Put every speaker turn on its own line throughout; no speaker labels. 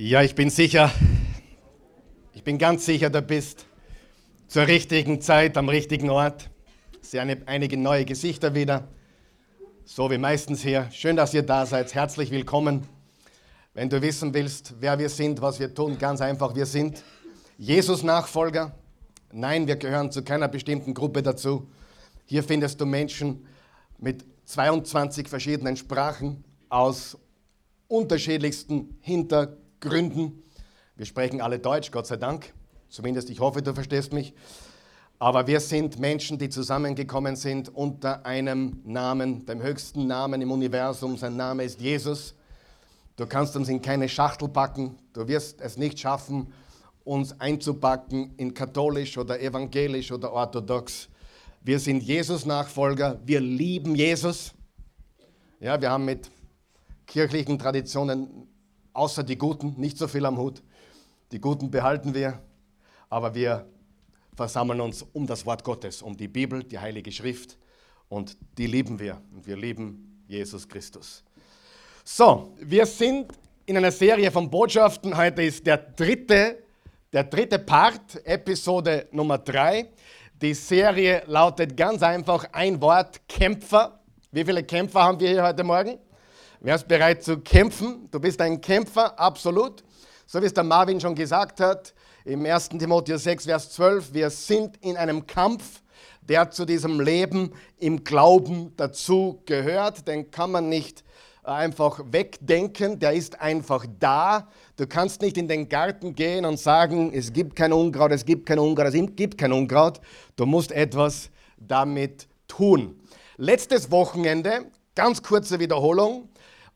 Ja, ich bin sicher, ich bin ganz sicher, du bist zur richtigen Zeit am richtigen Ort. Ich sehe eine, einige neue Gesichter wieder, so wie meistens hier. Schön, dass ihr da seid. Herzlich willkommen. Wenn du wissen willst, wer wir sind, was wir tun, ganz einfach, wir sind Jesus-Nachfolger. Nein, wir gehören zu keiner bestimmten Gruppe dazu. Hier findest du Menschen mit 22 verschiedenen Sprachen aus unterschiedlichsten Hintergründen. Gründen. Wir sprechen alle Deutsch, Gott sei Dank. Zumindest ich hoffe, du verstehst mich. Aber wir sind Menschen, die zusammengekommen sind unter einem Namen, dem höchsten Namen im Universum. Sein Name ist Jesus. Du kannst uns in keine Schachtel packen. Du wirst es nicht schaffen, uns einzupacken in katholisch oder evangelisch oder orthodox. Wir sind Jesus-Nachfolger. Wir lieben Jesus. Ja, wir haben mit kirchlichen Traditionen außer die Guten, nicht so viel am Hut. Die Guten behalten wir, aber wir versammeln uns um das Wort Gottes, um die Bibel, die Heilige Schrift und die lieben wir und wir lieben Jesus Christus. So, wir sind in einer Serie von Botschaften. Heute ist der dritte, der dritte Part, Episode Nummer drei. Die Serie lautet ganz einfach ein Wort, Kämpfer. Wie viele Kämpfer haben wir hier heute Morgen? Wärst bereit zu kämpfen? Du bist ein Kämpfer, absolut. So wie es der Marvin schon gesagt hat, im 1. Timotheus 6, Vers 12, wir sind in einem Kampf, der zu diesem Leben im Glauben dazu gehört. Den kann man nicht einfach wegdenken, der ist einfach da. Du kannst nicht in den Garten gehen und sagen, es gibt kein Unkraut, es gibt kein Unkraut, es gibt kein Unkraut. Du musst etwas damit tun. Letztes Wochenende, ganz kurze Wiederholung,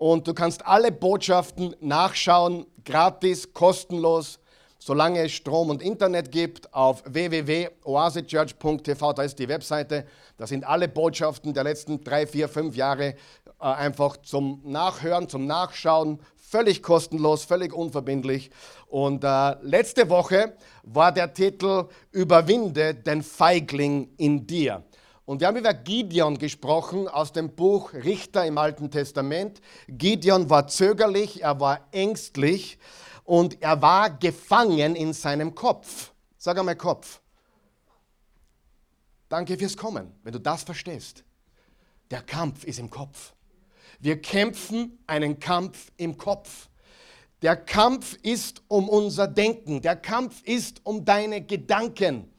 und du kannst alle Botschaften nachschauen, gratis, kostenlos, solange es Strom und Internet gibt, auf www.oasechurch.tv, da ist die Webseite. Da sind alle Botschaften der letzten drei, vier, fünf Jahre äh, einfach zum Nachhören, zum Nachschauen, völlig kostenlos, völlig unverbindlich. Und äh, letzte Woche war der Titel Überwinde den Feigling in dir. Und wir haben über Gideon gesprochen aus dem Buch Richter im Alten Testament. Gideon war zögerlich, er war ängstlich und er war gefangen in seinem Kopf. Sag einmal Kopf. Danke fürs Kommen, wenn du das verstehst. Der Kampf ist im Kopf. Wir kämpfen einen Kampf im Kopf. Der Kampf ist um unser Denken. Der Kampf ist um deine Gedanken.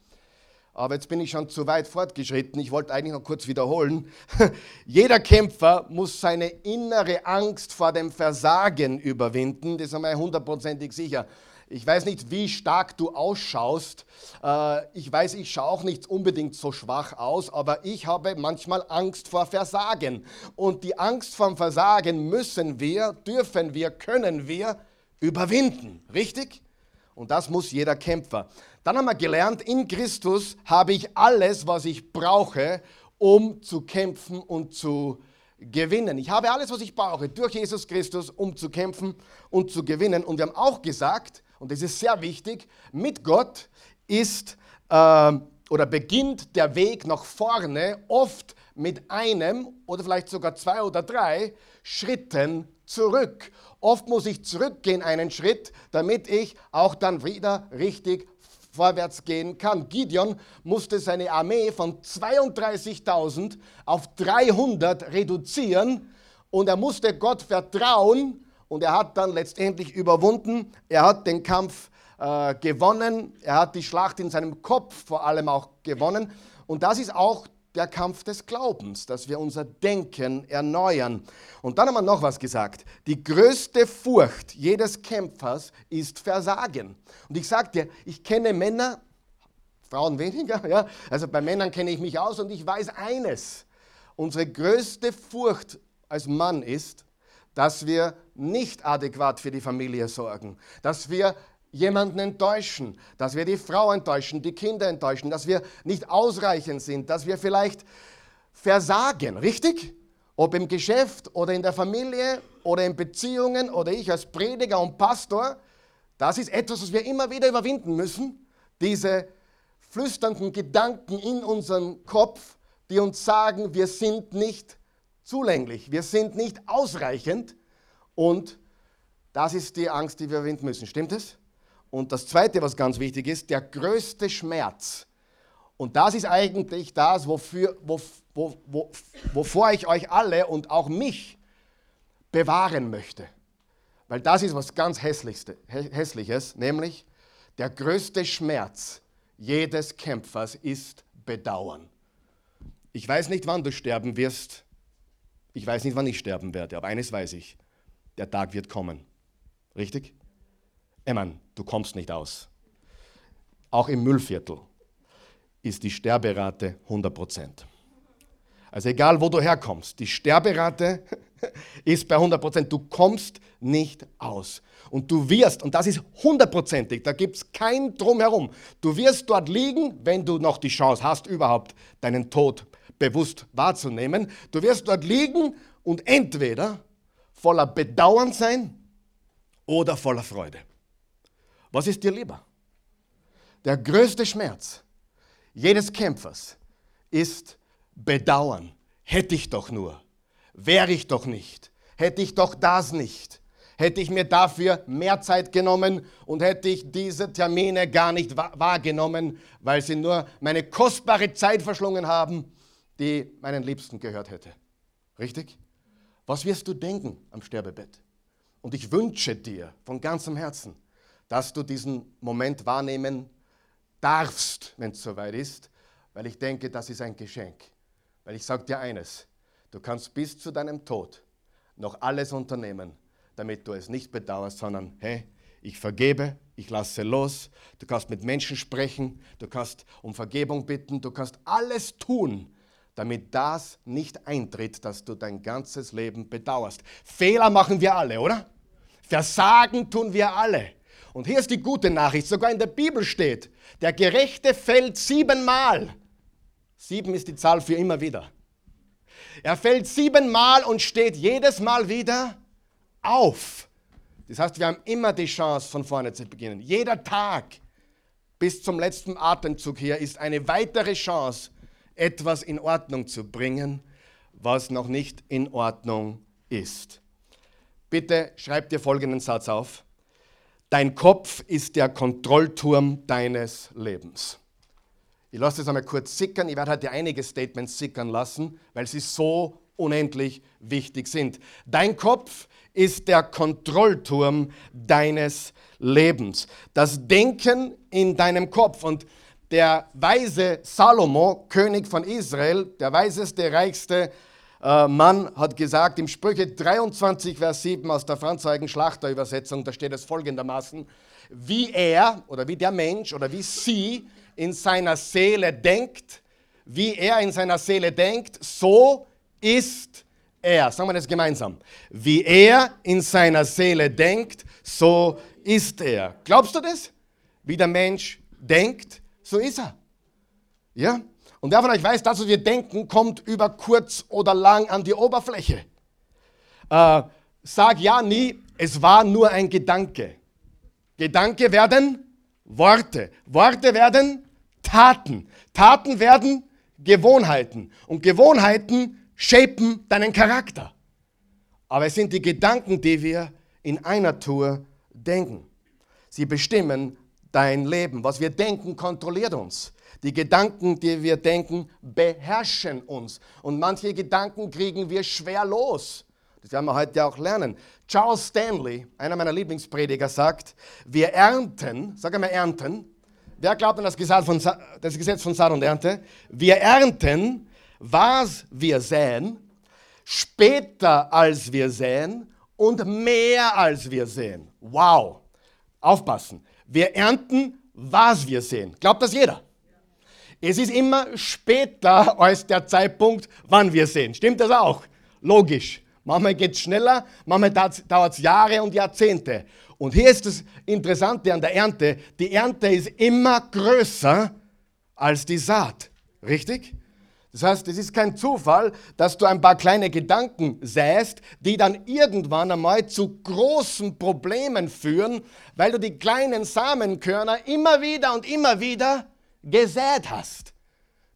Aber jetzt bin ich schon zu weit fortgeschritten. Ich wollte eigentlich noch kurz wiederholen. Jeder Kämpfer muss seine innere Angst vor dem Versagen überwinden. Das ist einmal hundertprozentig sicher. Ich weiß nicht, wie stark du ausschaust. Äh, ich weiß, ich schaue auch nicht unbedingt so schwach aus, aber ich habe manchmal Angst vor Versagen. Und die Angst vor Versagen müssen wir, dürfen wir, können wir überwinden. Richtig? Und das muss jeder Kämpfer. Dann haben wir gelernt, in Christus habe ich alles, was ich brauche, um zu kämpfen und zu gewinnen. Ich habe alles, was ich brauche, durch Jesus Christus, um zu kämpfen und zu gewinnen. Und wir haben auch gesagt, und das ist sehr wichtig, mit Gott ist äh, oder beginnt der Weg nach vorne oft mit einem oder vielleicht sogar zwei oder drei Schritten zurück. Oft muss ich zurückgehen einen Schritt, damit ich auch dann wieder richtig vorwärts gehen kann. Gideon musste seine Armee von 32.000 auf 300 reduzieren und er musste Gott vertrauen und er hat dann letztendlich überwunden. Er hat den Kampf äh, gewonnen, er hat die Schlacht in seinem Kopf vor allem auch gewonnen und das ist auch der Kampf des Glaubens, dass wir unser Denken erneuern. Und dann haben wir noch was gesagt. Die größte Furcht jedes Kämpfers ist Versagen. Und ich sage dir, ich kenne Männer, Frauen weniger, ja, also bei Männern kenne ich mich aus und ich weiß eines. Unsere größte Furcht als Mann ist, dass wir nicht adäquat für die Familie sorgen, dass wir jemanden enttäuschen, dass wir die Frau enttäuschen, die Kinder enttäuschen, dass wir nicht ausreichend sind, dass wir vielleicht versagen, richtig? Ob im Geschäft oder in der Familie oder in Beziehungen oder ich als Prediger und Pastor, das ist etwas, was wir immer wieder überwinden müssen. Diese flüsternden Gedanken in unserem Kopf, die uns sagen, wir sind nicht zulänglich, wir sind nicht ausreichend und Das ist die Angst, die wir überwinden müssen. Stimmt es? Und das Zweite, was ganz wichtig ist, der größte Schmerz. Und das ist eigentlich das, wofür, wo, wo, wo, wovor ich euch alle und auch mich bewahren möchte. Weil das ist was ganz Hässliches, nämlich der größte Schmerz jedes Kämpfers ist Bedauern. Ich weiß nicht, wann du sterben wirst. Ich weiß nicht, wann ich sterben werde, aber eines weiß ich. Der Tag wird kommen. Richtig? Eman, du kommst nicht aus. Auch im Müllviertel ist die Sterberate 100 Prozent. Also egal, wo du herkommst, die Sterberate ist bei 100 Prozent. Du kommst nicht aus. Und du wirst, und das ist hundertprozentig, da gibt es kein Drumherum, du wirst dort liegen, wenn du noch die Chance hast, überhaupt deinen Tod bewusst wahrzunehmen. Du wirst dort liegen und entweder voller Bedauern sein oder voller Freude. Was ist dir lieber? Der größte Schmerz jedes Kämpfers ist Bedauern. Hätte ich doch nur, wäre ich doch nicht, hätte ich doch das nicht, hätte ich mir dafür mehr Zeit genommen und hätte ich diese Termine gar nicht wahrgenommen, weil sie nur meine kostbare Zeit verschlungen haben, die meinen Liebsten gehört hätte. Richtig? Was wirst du denken am Sterbebett? Und ich wünsche dir von ganzem Herzen, dass du diesen Moment wahrnehmen darfst, wenn es soweit ist, weil ich denke, das ist ein Geschenk. Weil ich sage dir eines, du kannst bis zu deinem Tod noch alles unternehmen, damit du es nicht bedauerst, sondern hey, ich vergebe, ich lasse los, du kannst mit Menschen sprechen, du kannst um Vergebung bitten, du kannst alles tun, damit das nicht eintritt, dass du dein ganzes Leben bedauerst. Fehler machen wir alle, oder? Versagen tun wir alle. Und hier ist die gute Nachricht, sogar in der Bibel steht, der Gerechte fällt siebenmal. Sieben ist die Zahl für immer wieder. Er fällt siebenmal und steht jedes Mal wieder auf. Das heißt, wir haben immer die Chance, von vorne zu beginnen. Jeder Tag bis zum letzten Atemzug hier ist eine weitere Chance, etwas in Ordnung zu bringen, was noch nicht in Ordnung ist. Bitte schreib dir folgenden Satz auf. Dein Kopf ist der Kontrollturm deines Lebens. Ich lasse das einmal kurz sickern. Ich werde heute einige Statements sickern lassen, weil sie so unendlich wichtig sind. Dein Kopf ist der Kontrollturm deines Lebens. Das Denken in deinem Kopf. Und der weise Salomo, König von Israel, der weiseste, reichste äh, Mann hat gesagt, im Sprüche 23, Vers 7 aus der Franzeugen Schlachterübersetzung, da steht es folgendermaßen, wie er oder wie der Mensch oder wie sie in seiner Seele denkt, wie er in seiner Seele denkt, so ist er. Sagen wir das gemeinsam. Wie er in seiner Seele denkt, so ist er. Glaubst du das? Wie der Mensch denkt, so ist er. Ja? Und wer von euch weiß, das, was wir denken, kommt über kurz oder lang an die Oberfläche. Äh, sag ja nie, es war nur ein Gedanke. Gedanke werden Worte. Worte werden Taten. Taten werden Gewohnheiten. Und Gewohnheiten shapen deinen Charakter. Aber es sind die Gedanken, die wir in einer Tour denken. Sie bestimmen dein Leben. Was wir denken, kontrolliert uns. Die Gedanken, die wir denken, beherrschen uns. Und manche Gedanken kriegen wir schwer los. Das werden wir heute auch lernen. Charles Stanley, einer meiner Lieblingsprediger, sagt, wir ernten, sag einmal ernten. Wer glaubt an das Gesetz von, das Gesetz von Saat und Ernte? Wir ernten, was wir säen, später als wir säen und mehr als wir säen. Wow. Aufpassen. Wir ernten, was wir sehen. Glaubt das jeder? Es ist immer später als der Zeitpunkt, wann wir sehen. Stimmt das auch? Logisch. Manchmal geht es schneller, manchmal dauert es Jahre und Jahrzehnte. Und hier ist das Interessante an der Ernte. Die Ernte ist immer größer als die Saat. Richtig? Das heißt, es ist kein Zufall, dass du ein paar kleine Gedanken säst, die dann irgendwann einmal zu großen Problemen führen, weil du die kleinen Samenkörner immer wieder und immer wieder gesät hast.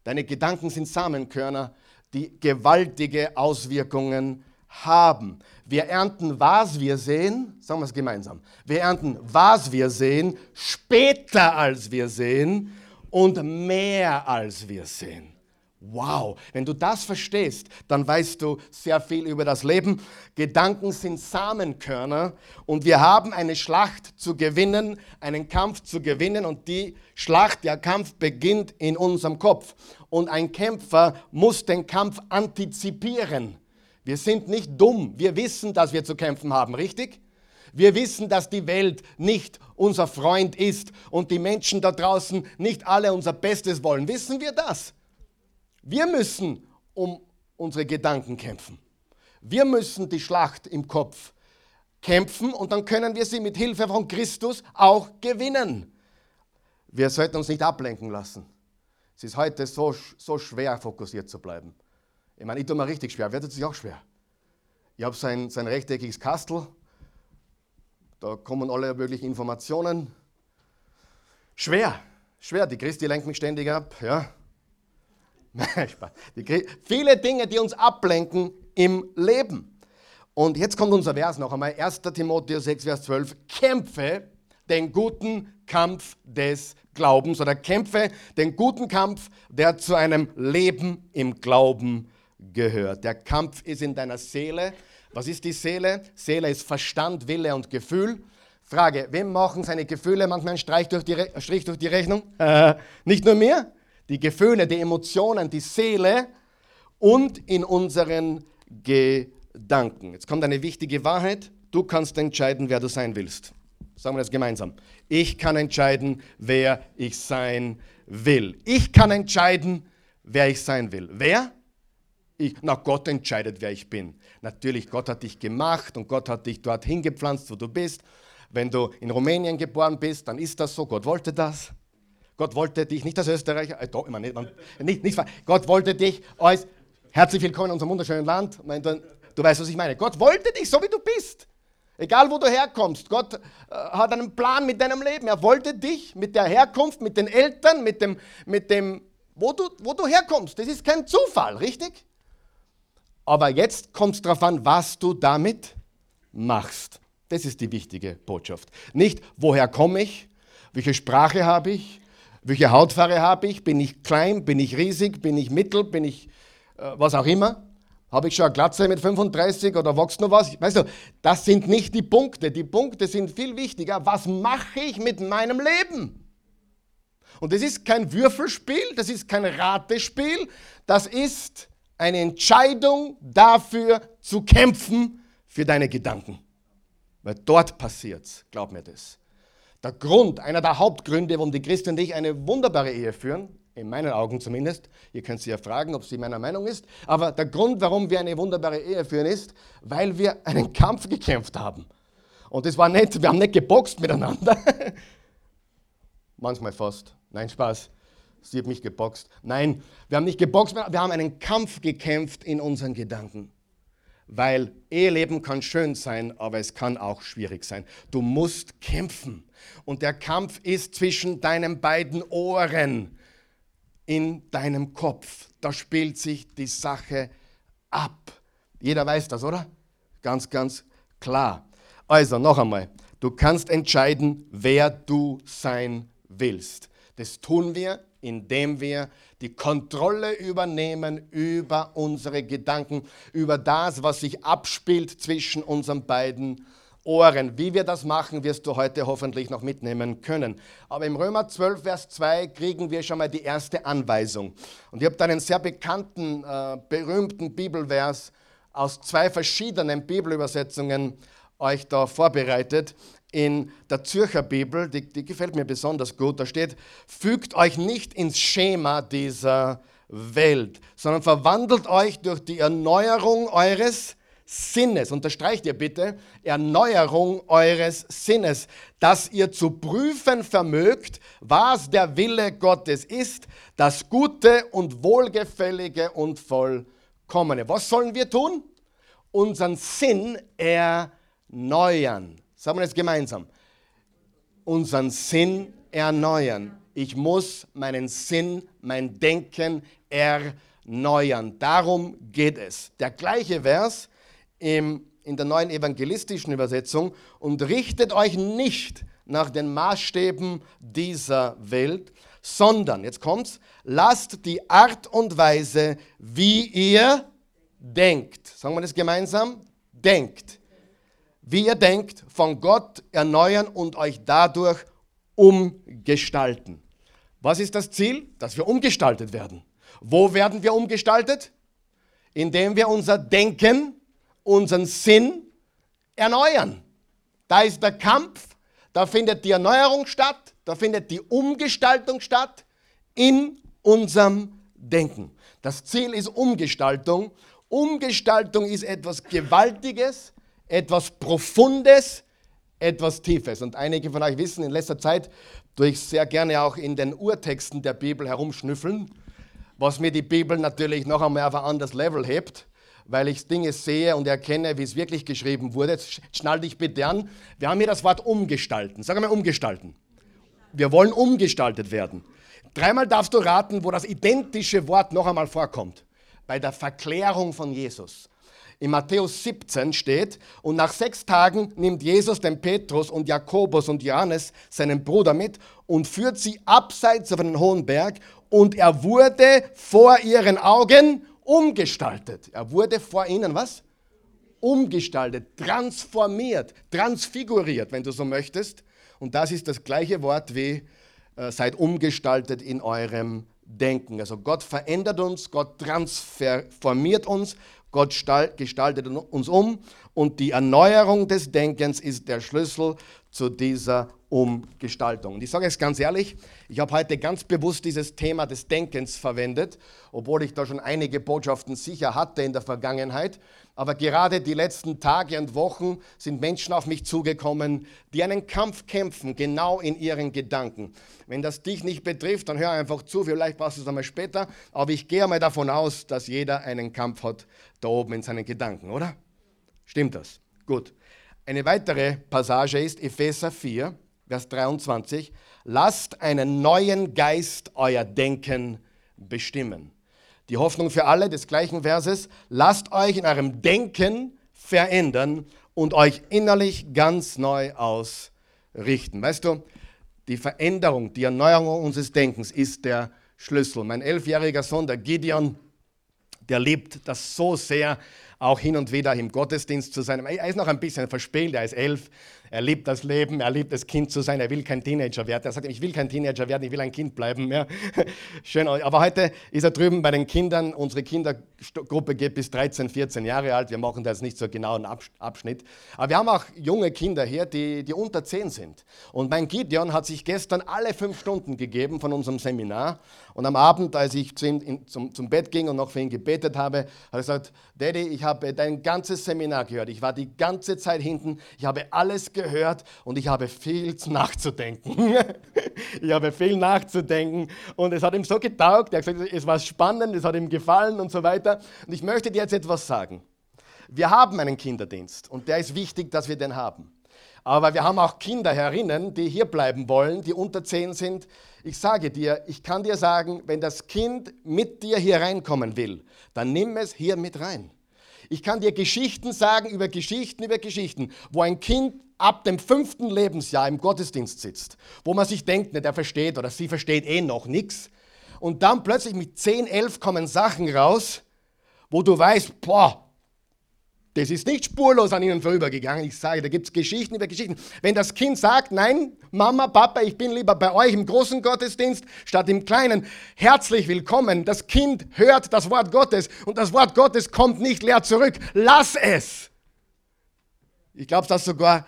Deine Gedanken sind Samenkörner, die gewaltige Auswirkungen haben. Wir ernten, was wir sehen. Sagen wir es gemeinsam. Wir ernten, was wir sehen, später als wir sehen und mehr als wir sehen. Wow, wenn du das verstehst, dann weißt du sehr viel über das Leben. Gedanken sind Samenkörner und wir haben eine Schlacht zu gewinnen, einen Kampf zu gewinnen und die Schlacht, der Kampf beginnt in unserem Kopf. Und ein Kämpfer muss den Kampf antizipieren. Wir sind nicht dumm, wir wissen, dass wir zu kämpfen haben, richtig? Wir wissen, dass die Welt nicht unser Freund ist und die Menschen da draußen nicht alle unser Bestes wollen. Wissen wir das? Wir müssen um unsere Gedanken kämpfen. Wir müssen die Schlacht im Kopf kämpfen und dann können wir sie mit Hilfe von Christus auch gewinnen. Wir sollten uns nicht ablenken lassen. Es ist heute so, so schwer, fokussiert zu bleiben. Ich meine, ich tue mir richtig schwer. Wer tut sich auch schwer? Ich habe so ein, so ein rechteckiges Kastel. Da kommen alle möglichen Informationen. Schwer, schwer. Die Christi lenkt mich ständig ab. Ja. Viele Dinge, die uns ablenken im Leben. Und jetzt kommt unser Vers noch einmal, 1. Timotheus 6, Vers 12. Kämpfe den guten Kampf des Glaubens oder kämpfe den guten Kampf, der zu einem Leben im Glauben gehört. Der Kampf ist in deiner Seele. Was ist die Seele? Seele ist Verstand, Wille und Gefühl. Frage, wem machen seine Gefühle manchmal einen Streich durch die, Re Strich durch die Rechnung? Äh, nicht nur mir die Gefühle, die Emotionen, die Seele und in unseren Gedanken. Jetzt kommt eine wichtige Wahrheit. Du kannst entscheiden, wer du sein willst. Sagen wir das gemeinsam. Ich kann entscheiden, wer ich sein will. Ich kann entscheiden, wer ich sein will. Wer? Ich. Na, Gott entscheidet, wer ich bin. Natürlich, Gott hat dich gemacht und Gott hat dich dort hingepflanzt, wo du bist. Wenn du in Rumänien geboren bist, dann ist das so. Gott wollte das. Gott wollte dich, nicht als Österreicher, äh, doch, immer nicht, nicht, nicht, Gott wollte dich als herzlich willkommen in unserem wunderschönen Land. Du weißt, was ich meine. Gott wollte dich so, wie du bist. Egal, wo du herkommst. Gott äh, hat einen Plan mit deinem Leben. Er wollte dich mit der Herkunft, mit den Eltern, mit dem, mit dem wo, du, wo du herkommst. Das ist kein Zufall, richtig? Aber jetzt kommt es darauf an, was du damit machst. Das ist die wichtige Botschaft. Nicht, woher komme ich, welche Sprache habe ich, welche Hautfarbe habe ich? Bin ich klein? Bin ich riesig? Bin ich mittel? Bin ich äh, was auch immer? Habe ich schon eine Glatze mit 35 oder wächst noch was? Weißt du, das sind nicht die Punkte. Die Punkte sind viel wichtiger. Was mache ich mit meinem Leben? Und das ist kein Würfelspiel, das ist kein Ratespiel, das ist eine Entscheidung dafür zu kämpfen für deine Gedanken. Weil dort passiert es, glaub mir das. Der Grund, einer der Hauptgründe, warum die Christi und ich eine wunderbare Ehe führen, in meinen Augen zumindest, ihr könnt sie ja fragen, ob sie meiner Meinung ist, aber der Grund, warum wir eine wunderbare Ehe führen, ist, weil wir einen Kampf gekämpft haben. Und das war nicht, wir haben nicht geboxt miteinander. Manchmal fast. Nein, Spaß. Sie hat mich geboxt. Nein, wir haben nicht geboxt, wir haben einen Kampf gekämpft in unseren Gedanken. Weil Eheleben kann schön sein, aber es kann auch schwierig sein. Du musst kämpfen. Und der Kampf ist zwischen deinen beiden Ohren in deinem Kopf. Da spielt sich die Sache ab. Jeder weiß das, oder? Ganz, ganz klar. Also noch einmal, du kannst entscheiden, wer du sein willst. Das tun wir, indem wir die Kontrolle übernehmen über unsere Gedanken, über das, was sich abspielt zwischen unseren beiden Ohren. Wie wir das machen, wirst du heute hoffentlich noch mitnehmen können. Aber im Römer 12, Vers 2 kriegen wir schon mal die erste Anweisung. Und ich habe da einen sehr bekannten, äh, berühmten Bibelvers aus zwei verschiedenen Bibelübersetzungen euch da vorbereitet. In der Zürcher Bibel, die, die gefällt mir besonders gut, da steht, fügt euch nicht ins Schema dieser Welt, sondern verwandelt euch durch die Erneuerung eures Sinnes, unterstreicht ihr bitte, Erneuerung eures Sinnes, dass ihr zu prüfen vermögt, was der Wille Gottes ist, das Gute und Wohlgefällige und Vollkommene. Was sollen wir tun? Unseren Sinn erneuern. Sagen wir es gemeinsam. Unseren Sinn erneuern. Ich muss meinen Sinn, mein Denken erneuern. Darum geht es. Der gleiche Vers im, in der neuen evangelistischen Übersetzung, und richtet euch nicht nach den Maßstäben dieser Welt, sondern, jetzt kommt's, lasst die Art und Weise, wie ihr denkt, sagen wir das gemeinsam, denkt, wie ihr denkt, von Gott erneuern und euch dadurch umgestalten. Was ist das Ziel? Dass wir umgestaltet werden. Wo werden wir umgestaltet? Indem wir unser Denken, unseren Sinn erneuern. Da ist der Kampf, da findet die Erneuerung statt, da findet die Umgestaltung statt in unserem Denken. Das Ziel ist Umgestaltung. Umgestaltung ist etwas Gewaltiges, etwas Profundes, etwas Tiefes. Und einige von euch wissen, in letzter Zeit tue ich sehr gerne auch in den Urtexten der Bibel herumschnüffeln, was mir die Bibel natürlich noch einmal auf ein anderes Level hebt, weil ich Dinge sehe und erkenne, wie es wirklich geschrieben wurde. Jetzt schnall dich bitte an. Wir haben hier das Wort umgestalten. Sag mal umgestalten. Wir wollen umgestaltet werden. Dreimal darfst du raten, wo das identische Wort noch einmal vorkommt. Bei der Verklärung von Jesus. In Matthäus 17 steht, und nach sechs Tagen nimmt Jesus den Petrus und Jakobus und Johannes, seinen Bruder, mit und führt sie abseits auf einen hohen Berg und er wurde vor ihren Augen umgestaltet. Er wurde vor ihnen was? Umgestaltet, transformiert, transfiguriert, wenn du so möchtest. Und das ist das gleiche Wort wie äh, seid umgestaltet in eurem Denken. Also Gott verändert uns, Gott transformiert uns, Gott gestaltet uns um und die Erneuerung des Denkens ist der Schlüssel zu dieser Umgestaltung. Und ich sage es ganz ehrlich, ich habe heute ganz bewusst dieses Thema des Denkens verwendet, obwohl ich da schon einige Botschaften sicher hatte in der Vergangenheit. Aber gerade die letzten Tage und Wochen sind Menschen auf mich zugekommen, die einen Kampf kämpfen, genau in ihren Gedanken. Wenn das dich nicht betrifft, dann hör einfach zu, vielleicht brauchst du es einmal später. Aber ich gehe mal davon aus, dass jeder einen Kampf hat da oben in seinen Gedanken, oder? Stimmt das? Gut. Eine weitere Passage ist Epheser 4, Vers 23. Lasst einen neuen Geist euer Denken bestimmen. Die Hoffnung für alle des gleichen Verses. Lasst euch in eurem Denken verändern und euch innerlich ganz neu ausrichten. Weißt du, die Veränderung, die Erneuerung unseres Denkens ist der Schlüssel. Mein elfjähriger Sohn, der Gideon, der liebt das so sehr, auch hin und wieder im Gottesdienst zu sein. Er ist noch ein bisschen verspielt, er ist elf, er liebt das Leben, er liebt das Kind zu sein, er will kein Teenager werden. Er sagt, ich will kein Teenager werden, ich will ein Kind bleiben. Ja. Schön, aber heute ist er drüben bei den Kindern. Unsere Kindergruppe geht bis 13, 14 Jahre alt. Wir machen da jetzt nicht so genau einen Abschnitt. Aber wir haben auch junge Kinder hier, die, die unter 10 sind. Und mein Gideon hat sich gestern alle fünf Stunden gegeben von unserem Seminar. Und am Abend, als ich zu ihm in, zum, zum Bett ging und noch für ihn gebetet habe, hat er gesagt, Daddy, ich habe dein ganzes Seminar gehört. Ich war die ganze Zeit hinten. Ich habe alles gehört und ich habe viel nachzudenken. ich habe viel nachzudenken und es hat ihm so getaugt. Er hat gesagt, es war spannend, es hat ihm gefallen und so weiter. Und ich möchte dir jetzt etwas sagen. Wir haben einen Kinderdienst und der ist wichtig, dass wir den haben. Aber wir haben auch Kinder herinnen, die hier bleiben wollen, die unter 10 sind. Ich sage dir, ich kann dir sagen, wenn das Kind mit dir hier reinkommen will, dann nimm es hier mit rein. Ich kann dir Geschichten sagen über Geschichten über Geschichten, wo ein Kind ab dem fünften Lebensjahr im Gottesdienst sitzt, wo man sich denkt, ne, der versteht oder sie versteht eh noch nichts. Und dann plötzlich mit 10, 11 kommen Sachen raus, wo du weißt, boah, das ist nicht spurlos an ihnen vorübergegangen. Ich sage, da gibt es Geschichten über Geschichten. Wenn das Kind sagt, nein, Mama, Papa, ich bin lieber bei euch im großen Gottesdienst statt im kleinen, herzlich willkommen. Das Kind hört das Wort Gottes und das Wort Gottes kommt nicht leer zurück. Lass es. Ich glaube, dass sogar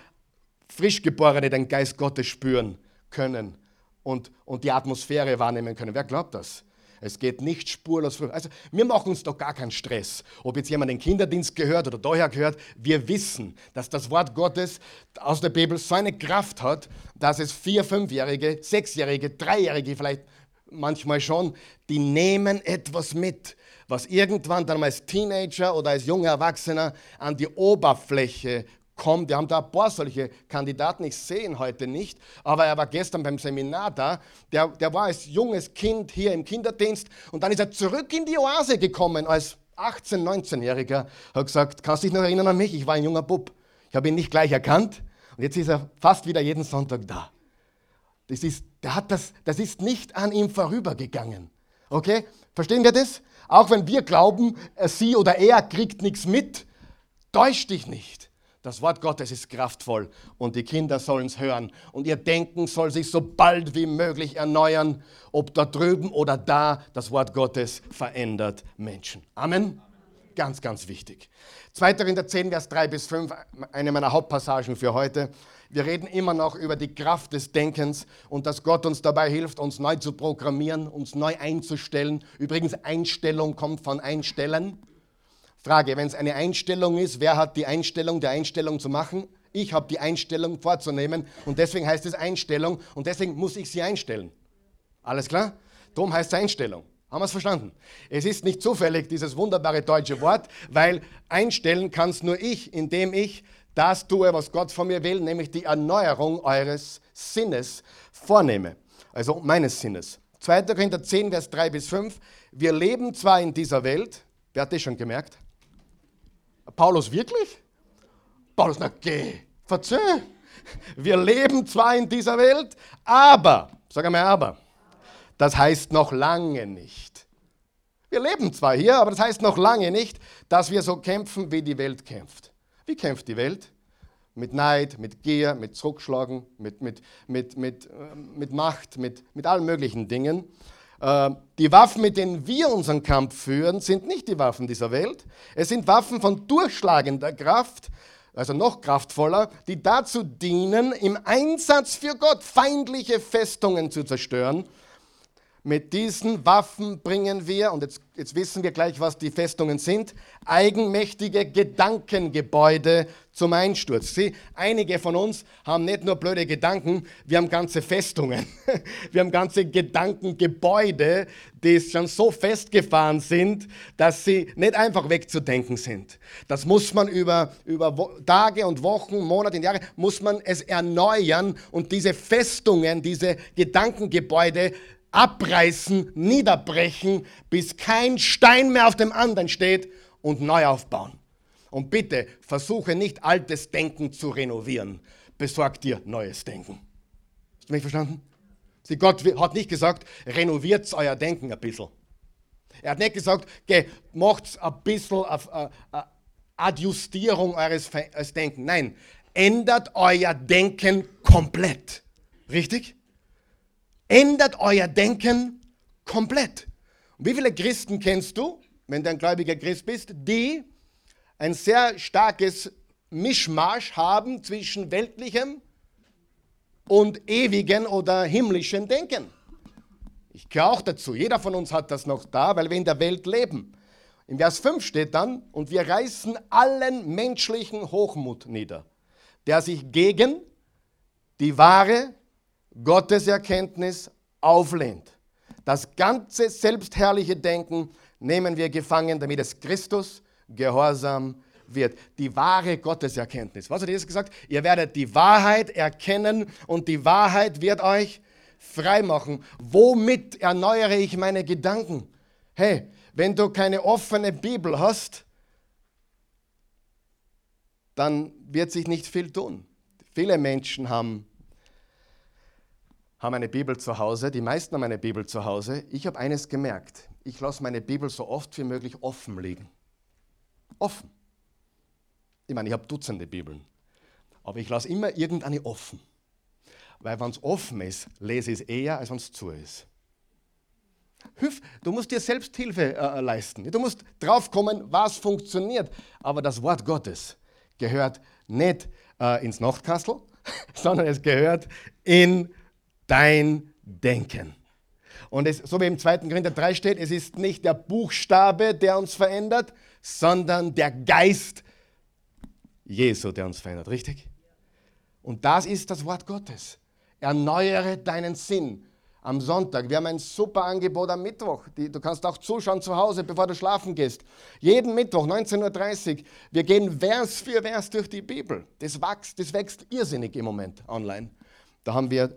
Frischgeborene den Geist Gottes spüren können und, und die Atmosphäre wahrnehmen können. Wer glaubt das? Es geht nicht spurlos. Also wir machen uns doch gar keinen Stress, ob jetzt jemand den Kinderdienst gehört oder daher gehört. Wir wissen, dass das Wort Gottes aus der Bibel so eine Kraft hat, dass es vier, fünfjährige, sechsjährige, dreijährige vielleicht manchmal schon, die nehmen etwas mit, was irgendwann dann als Teenager oder als junger Erwachsener an die Oberfläche kommt. Wir haben da ein paar solche Kandidaten, ich sehe ihn heute nicht, aber er war gestern beim Seminar da. Der, der war als junges Kind hier im Kinderdienst und dann ist er zurück in die Oase gekommen als 18-, 19-Jähriger hat gesagt, kannst du dich noch erinnern an mich? Ich war ein junger Bub. Ich habe ihn nicht gleich erkannt und jetzt ist er fast wieder jeden Sonntag da. Das ist, der hat das, das ist nicht an ihm vorübergegangen. Okay? Verstehen wir das? Auch wenn wir glauben, sie oder er kriegt nichts mit, täusch dich nicht. Das Wort Gottes ist kraftvoll und die Kinder sollen es hören. Und ihr Denken soll sich so bald wie möglich erneuern, ob da drüben oder da. Das Wort Gottes verändert Menschen. Amen. Ganz, ganz wichtig. 2. Korinther 10, Vers 3 bis 5, eine meiner Hauptpassagen für heute. Wir reden immer noch über die Kraft des Denkens und dass Gott uns dabei hilft, uns neu zu programmieren, uns neu einzustellen. Übrigens, Einstellung kommt von Einstellen. Frage, wenn es eine Einstellung ist, wer hat die Einstellung der Einstellung zu machen? Ich habe die Einstellung vorzunehmen und deswegen heißt es Einstellung und deswegen muss ich sie einstellen. Alles klar? Darum heißt es Einstellung. Haben wir es verstanden? Es ist nicht zufällig dieses wunderbare deutsche Wort, weil einstellen kann es nur ich, indem ich das tue, was Gott von mir will, nämlich die Erneuerung eures Sinnes vornehme. Also meines Sinnes. 2. Korinther 10, Vers 3 bis 5. Wir leben zwar in dieser Welt, wer hat das schon gemerkt? Paulus wirklich? Paulus, na geh, verzeih. Wir leben zwar in dieser Welt, aber, sag einmal aber, das heißt noch lange nicht. Wir leben zwar hier, aber das heißt noch lange nicht, dass wir so kämpfen, wie die Welt kämpft. Wie kämpft die Welt? Mit Neid, mit Gier, mit Zurückschlagen, mit, mit, mit, mit, äh, mit Macht, mit, mit allen möglichen Dingen. Äh, die Waffen, mit denen wir unseren Kampf führen, sind nicht die Waffen dieser Welt. Es sind Waffen von durchschlagender Kraft, also noch kraftvoller, die dazu dienen, im Einsatz für Gott feindliche Festungen zu zerstören mit diesen Waffen bringen wir, und jetzt, jetzt, wissen wir gleich, was die Festungen sind, eigenmächtige Gedankengebäude zum Einsturz. Sie, einige von uns haben nicht nur blöde Gedanken, wir haben ganze Festungen. Wir haben ganze Gedankengebäude, die schon so festgefahren sind, dass sie nicht einfach wegzudenken sind. Das muss man über, über Tage und Wochen, Monate und Jahre, muss man es erneuern und diese Festungen, diese Gedankengebäude, abreißen, niederbrechen, bis kein Stein mehr auf dem anderen steht und neu aufbauen. Und bitte versuche nicht altes Denken zu renovieren. Besorg dir neues Denken. Hast du mich verstanden? Sie, Gott hat nicht gesagt, renoviert euer Denken ein bisschen. Er hat nicht gesagt, macht ein bisschen eine Adjustierung eures Denken. Nein, ändert euer Denken komplett. Richtig? Ändert euer Denken komplett. Und wie viele Christen kennst du, wenn du ein gläubiger Christ bist, die ein sehr starkes Mischmasch haben zwischen weltlichem und ewigen oder himmlischen Denken? Ich gehöre auch dazu. Jeder von uns hat das noch da, weil wir in der Welt leben. In Vers 5 steht dann, und wir reißen allen menschlichen Hochmut nieder, der sich gegen die wahre Gotteserkenntnis auflehnt. Das ganze selbstherrliche Denken nehmen wir gefangen, damit es Christus gehorsam wird. Die wahre Gotteserkenntnis. Was hat Jesus gesagt? Ihr werdet die Wahrheit erkennen und die Wahrheit wird euch frei machen. Womit erneuere ich meine Gedanken? Hey, wenn du keine offene Bibel hast, dann wird sich nicht viel tun. Viele Menschen haben haben eine Bibel zu Hause, die meisten haben eine Bibel zu Hause. Ich habe eines gemerkt, ich lasse meine Bibel so oft wie möglich offen liegen. Offen. Ich meine, ich habe Dutzende Bibeln, aber ich lasse immer irgendeine offen. Weil wenn es offen ist, lese ich es eher, als wenn es zu ist. Du musst dir selbst Hilfe äh, leisten. Du musst draufkommen, was funktioniert. Aber das Wort Gottes gehört nicht äh, ins Nachtkastel, sondern es gehört in dein Denken. Und es, so wie im 2. Korinther 3 steht, es ist nicht der Buchstabe, der uns verändert, sondern der Geist Jesu, der uns verändert. Richtig? Und das ist das Wort Gottes. Erneuere deinen Sinn. Am Sonntag, wir haben ein super Angebot am Mittwoch. du kannst auch zuschauen zu Hause, bevor du schlafen gehst. Jeden Mittwoch, 19.30 Uhr, wir gehen Vers für Vers durch die Bibel. Das wächst, das wächst irrsinnig im Moment online. Da haben wir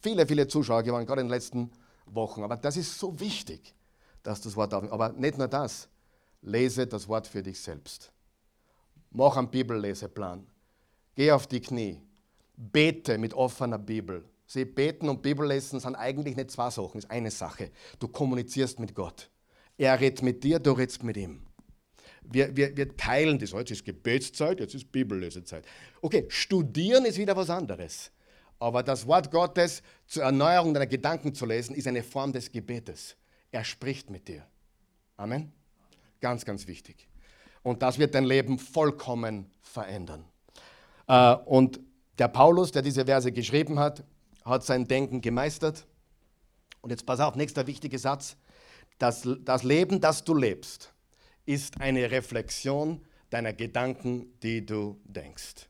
viele, viele Zuschauer gewonnen, gerade in den letzten Wochen. Aber das ist so wichtig, dass das Wort auf. Aber nicht nur das. lese das Wort für dich selbst. Mach einen Bibelleseplan. Geh auf die Knie. Bete mit offener Bibel. Sie beten und Bibellesen sind eigentlich nicht zwei Sachen, ist eine Sache. Du kommunizierst mit Gott. Er redet mit dir, du redest mit ihm. Wir, wir, wir teilen das. Jetzt ist Gebetszeit, jetzt ist Bibellesezeit. Okay, studieren ist wieder was anderes. Aber das Wort Gottes zur Erneuerung deiner Gedanken zu lesen, ist eine Form des Gebetes. Er spricht mit dir. Amen. Ganz, ganz wichtig. Und das wird dein Leben vollkommen verändern. Äh, und der Paulus, der diese Verse geschrieben hat, hat sein Denken gemeistert. Und jetzt pass auf, nächster wichtiger Satz. Das, das Leben, das du lebst, ist eine Reflexion deiner Gedanken, die du denkst.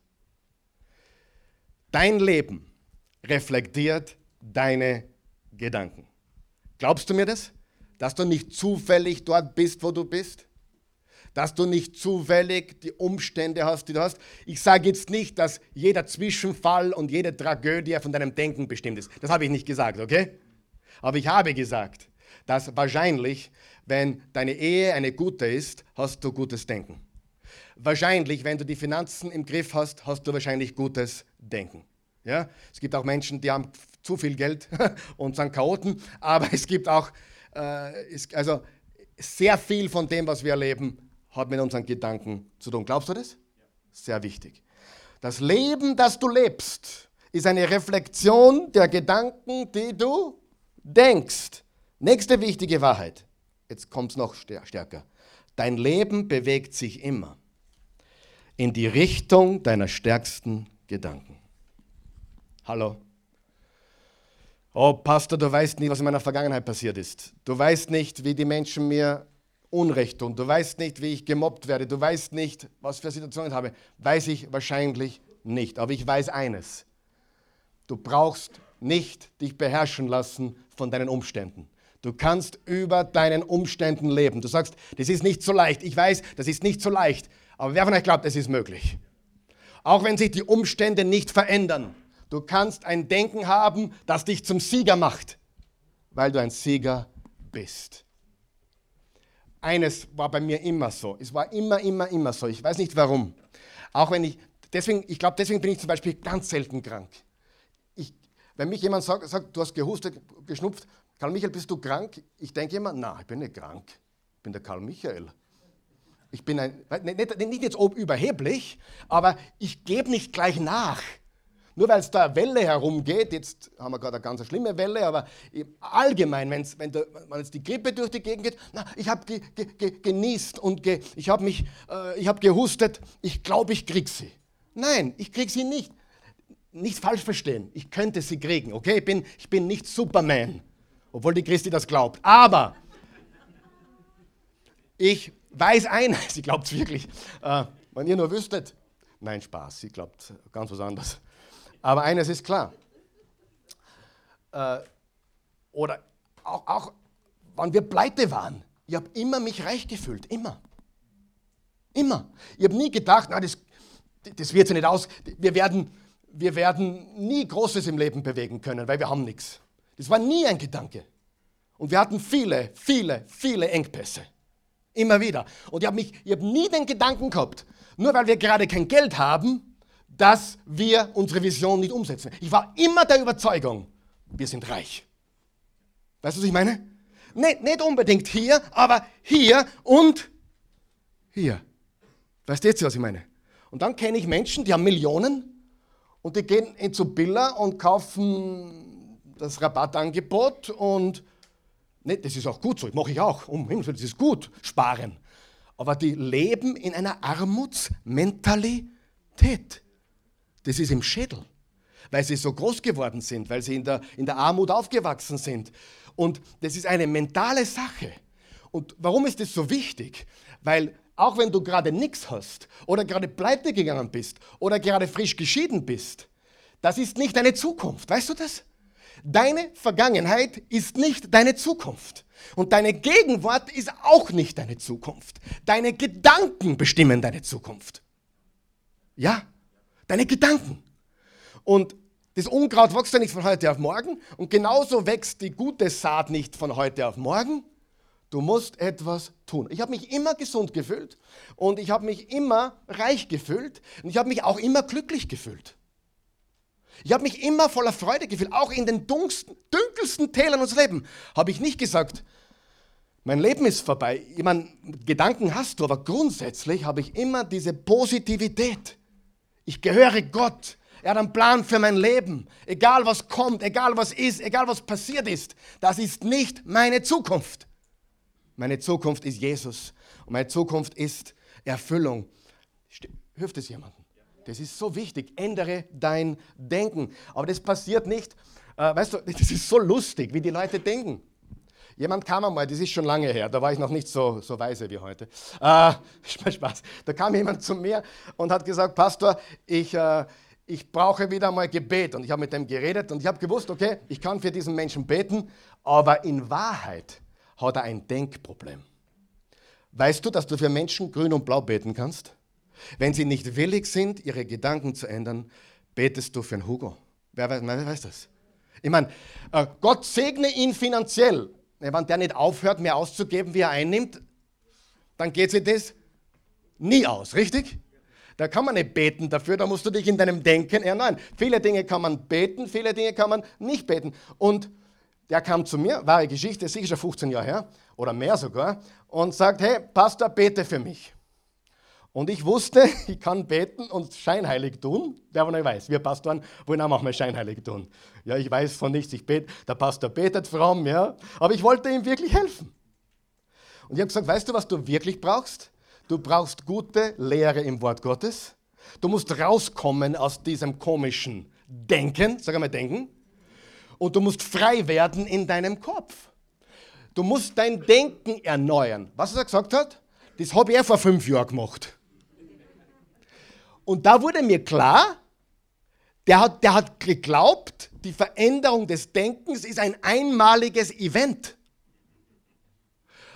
Dein Leben reflektiert deine Gedanken. Glaubst du mir das? Dass du nicht zufällig dort bist, wo du bist? Dass du nicht zufällig die Umstände hast, die du hast? Ich sage jetzt nicht, dass jeder Zwischenfall und jede Tragödie von deinem Denken bestimmt ist. Das habe ich nicht gesagt, okay? Aber ich habe gesagt, dass wahrscheinlich, wenn deine Ehe eine gute ist, hast du gutes Denken. Wahrscheinlich, wenn du die Finanzen im Griff hast, hast du wahrscheinlich gutes Denken. Ja? Es gibt auch Menschen, die haben zu viel Geld und sind Chaoten, aber es gibt auch, äh, ist, also sehr viel von dem, was wir erleben, hat mit unseren Gedanken zu tun. Glaubst du das? Sehr wichtig. Das Leben, das du lebst, ist eine Reflexion der Gedanken, die du denkst. Nächste wichtige Wahrheit. Jetzt kommt es noch stärker. Dein Leben bewegt sich immer in die Richtung deiner stärksten Gedanken. Hallo. Oh, Pastor, du weißt nicht, was in meiner Vergangenheit passiert ist. Du weißt nicht, wie die Menschen mir Unrecht tun. Du weißt nicht, wie ich gemobbt werde. Du weißt nicht, was für Situationen ich habe. Weiß ich wahrscheinlich nicht. Aber ich weiß eines. Du brauchst nicht dich beherrschen lassen von deinen Umständen. Du kannst über deinen Umständen leben. Du sagst, das ist nicht so leicht. Ich weiß, das ist nicht so leicht. Aber wer von euch glaubt, es ist möglich? Auch wenn sich die Umstände nicht verändern. Du kannst ein Denken haben, das dich zum Sieger macht, weil du ein Sieger bist. Eines war bei mir immer so. Es war immer, immer, immer so. Ich weiß nicht warum. Auch wenn ich, deswegen, ich glaube, deswegen bin ich zum Beispiel ganz selten krank. Ich, wenn mich jemand sagt, sagt, du hast gehustet, geschnupft, Karl Michael, bist du krank? Ich denke immer, na, ich bin nicht krank. Ich bin der Karl Michael. Ich bin ein, nicht, nicht jetzt überheblich, aber ich gebe nicht gleich nach. Nur weil es da eine Welle herumgeht, jetzt haben wir gerade eine ganz schlimme Welle, aber allgemein, wenn's, wenn, da, jetzt die Grippe durch die Gegend geht, na, ich habe ge, ge, ge, genießt und ich habe äh, ich gehustet, ich glaube, ich krieg sie. Nein, ich krieg sie nicht. Nicht falsch verstehen, ich könnte sie kriegen, okay? Ich bin, ich bin nicht Superman, obwohl die Christi das glaubt. Aber ich weiß eines, sie glaubt es wirklich, äh, wenn ihr nur wüsstet, nein, Spaß, sie glaubt ganz was anderes. Aber eines ist klar. Äh, oder auch, auch, wann wir pleite waren. Ich habe immer mich reich gefühlt. Immer. Immer. Ich habe nie gedacht, na, das, das wird sich nicht aus. Wir werden, wir werden nie Großes im Leben bewegen können, weil wir haben nichts. Das war nie ein Gedanke. Und wir hatten viele, viele, viele Engpässe. Immer wieder. Und ich habe hab nie den Gedanken gehabt, nur weil wir gerade kein Geld haben, dass wir unsere Vision nicht umsetzen. Ich war immer der Überzeugung, wir sind reich. Weißt du, was ich meine? Nicht, nicht unbedingt hier, aber hier und hier. Versteht ihr, was ich meine? Und dann kenne ich Menschen, die haben Millionen und die gehen zu Billa und kaufen das Rabattangebot und ne, das ist auch gut so, mache ich auch, um Himmels das ist gut, sparen. Aber die leben in einer Armutsmentalität. Das ist im Schädel, weil sie so groß geworden sind, weil sie in der, in der Armut aufgewachsen sind. Und das ist eine mentale Sache. Und warum ist das so wichtig? Weil auch wenn du gerade nichts hast oder gerade pleite gegangen bist oder gerade frisch geschieden bist, das ist nicht deine Zukunft. Weißt du das? Deine Vergangenheit ist nicht deine Zukunft. Und deine Gegenwart ist auch nicht deine Zukunft. Deine Gedanken bestimmen deine Zukunft. Ja? Deine Gedanken. Und das Unkraut wächst ja nicht von heute auf morgen und genauso wächst die gute Saat nicht von heute auf morgen. Du musst etwas tun. Ich habe mich immer gesund gefühlt und ich habe mich immer reich gefühlt und ich habe mich auch immer glücklich gefühlt. Ich habe mich immer voller Freude gefühlt, auch in den dunkelsten, dunkelsten Tälern unseres Lebens. Habe ich nicht gesagt, mein Leben ist vorbei. Ich meine, Gedanken hast du, aber grundsätzlich habe ich immer diese Positivität. Ich gehöre Gott. Er hat einen Plan für mein Leben. Egal was kommt, egal was ist, egal was passiert ist, das ist nicht meine Zukunft. Meine Zukunft ist Jesus und meine Zukunft ist Erfüllung. Hilft es jemandem? Das ist so wichtig. Ändere dein Denken. Aber das passiert nicht. Äh, weißt du, das ist so lustig, wie die Leute denken. Jemand kam einmal, das ist schon lange her, da war ich noch nicht so, so weise wie heute. Äh, Spaß. Da kam jemand zu mir und hat gesagt, Pastor, ich, äh, ich brauche wieder mal Gebet. Und ich habe mit dem geredet und ich habe gewusst, okay, ich kann für diesen Menschen beten, aber in Wahrheit hat er ein Denkproblem. Weißt du, dass du für Menschen grün und blau beten kannst? Wenn sie nicht willig sind, ihre Gedanken zu ändern, betest du für einen Hugo. Wer weiß, wer weiß das? Ich meine, äh, Gott segne ihn finanziell. Wenn der nicht aufhört, mehr auszugeben, wie er einnimmt, dann geht sich das nie aus, richtig? Da kann man nicht beten dafür, da musst du dich in deinem Denken erneuern. Viele Dinge kann man beten, viele Dinge kann man nicht beten. Und der kam zu mir, wahre Geschichte, sicher schon 15 Jahre her oder mehr sogar, und sagt, hey, Pastor, bete für mich. Und ich wusste, ich kann beten und scheinheilig tun. Wer aber nicht weiß, wir Pastoren wollen auch manchmal scheinheilig tun. Ja, ich weiß von nichts, ich bete, der Pastor betet fromm, ja, aber ich wollte ihm wirklich helfen. Und ich habe gesagt, weißt du, was du wirklich brauchst? Du brauchst gute Lehre im Wort Gottes. Du musst rauskommen aus diesem komischen Denken, sag einmal Denken, und du musst frei werden in deinem Kopf. Du musst dein Denken erneuern. Was er gesagt hat, das habe ich eh vor fünf Jahren gemacht. Und da wurde mir klar, der hat, der hat geglaubt, die Veränderung des Denkens ist ein einmaliges Event.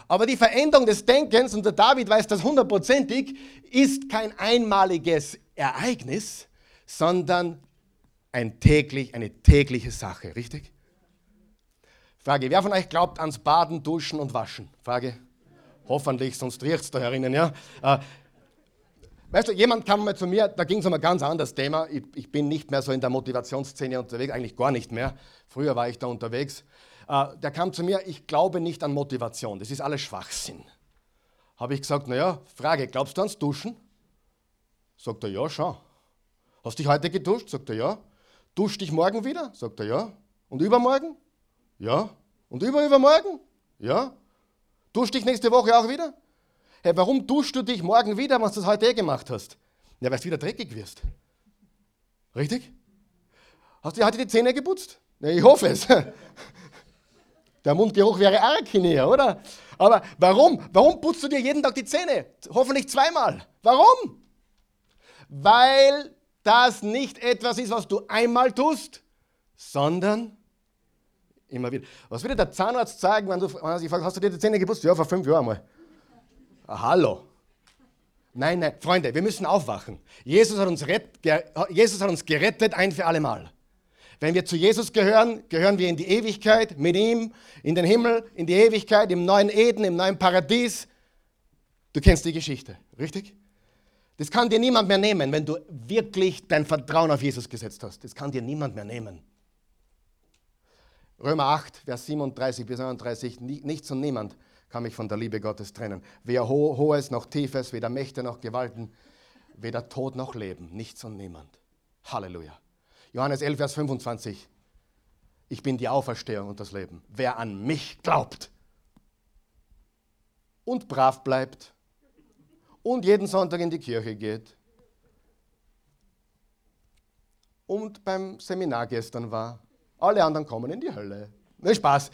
Aber die Veränderung des Denkens, und der David weiß das hundertprozentig, ist kein einmaliges Ereignis, sondern ein täglich, eine tägliche Sache, richtig? Frage, wer von euch glaubt ans Baden, Duschen und Waschen? Frage, hoffentlich, sonst riecht es da herinnen, ja? Weißt du, jemand kam mal zu mir, da ging es um ein ganz anderes Thema. Ich, ich, bin nicht mehr so in der Motivationsszene unterwegs, eigentlich gar nicht mehr. Früher war ich da unterwegs. Äh, der kam zu mir, ich glaube nicht an Motivation, das ist alles Schwachsinn. Habe ich gesagt, naja, Frage, glaubst du ans Duschen? Sagt er, ja, schon. Hast du dich heute geduscht? Sagt er, ja. Dusch dich morgen wieder? Sagt er, ja. Und übermorgen? Ja. Und überübermorgen? Ja. Dusch dich nächste Woche auch wieder? Hey, warum duschst du dich morgen wieder, was du das heute eh gemacht hast? Ja, weil du wieder dreckig wirst. Richtig? Hast du heute die Zähne geputzt? Ja, ich hoffe es. Der Mundgeruch wäre arg hinher, oder? Aber warum? Warum putzt du dir jeden Tag die Zähne? Hoffentlich zweimal. Warum? Weil das nicht etwas ist, was du einmal tust, sondern immer wieder. Was würde der Zahnarzt sagen, wenn, du, wenn er sich hast du dir die Zähne geputzt? Ja, vor fünf Jahren mal. Ah, hallo. Nein, nein, Freunde, wir müssen aufwachen. Jesus hat, uns Jesus hat uns gerettet ein für alle Mal. Wenn wir zu Jesus gehören, gehören wir in die Ewigkeit mit ihm, in den Himmel, in die Ewigkeit, im neuen Eden, im neuen Paradies. Du kennst die Geschichte, richtig? Das kann dir niemand mehr nehmen, wenn du wirklich dein Vertrauen auf Jesus gesetzt hast. Das kann dir niemand mehr nehmen. Römer 8, Vers 37 bis 39, nichts und niemand kann mich von der Liebe Gottes trennen. Weder Ho Hohes noch Tiefes, weder Mächte noch Gewalten, weder Tod noch Leben, nichts und niemand. Halleluja. Johannes 11, Vers 25. Ich bin die Auferstehung und das Leben. Wer an mich glaubt und brav bleibt, und jeden Sonntag in die Kirche geht und beim Seminar gestern war. Alle anderen kommen in die Hölle. Ne, Spaß.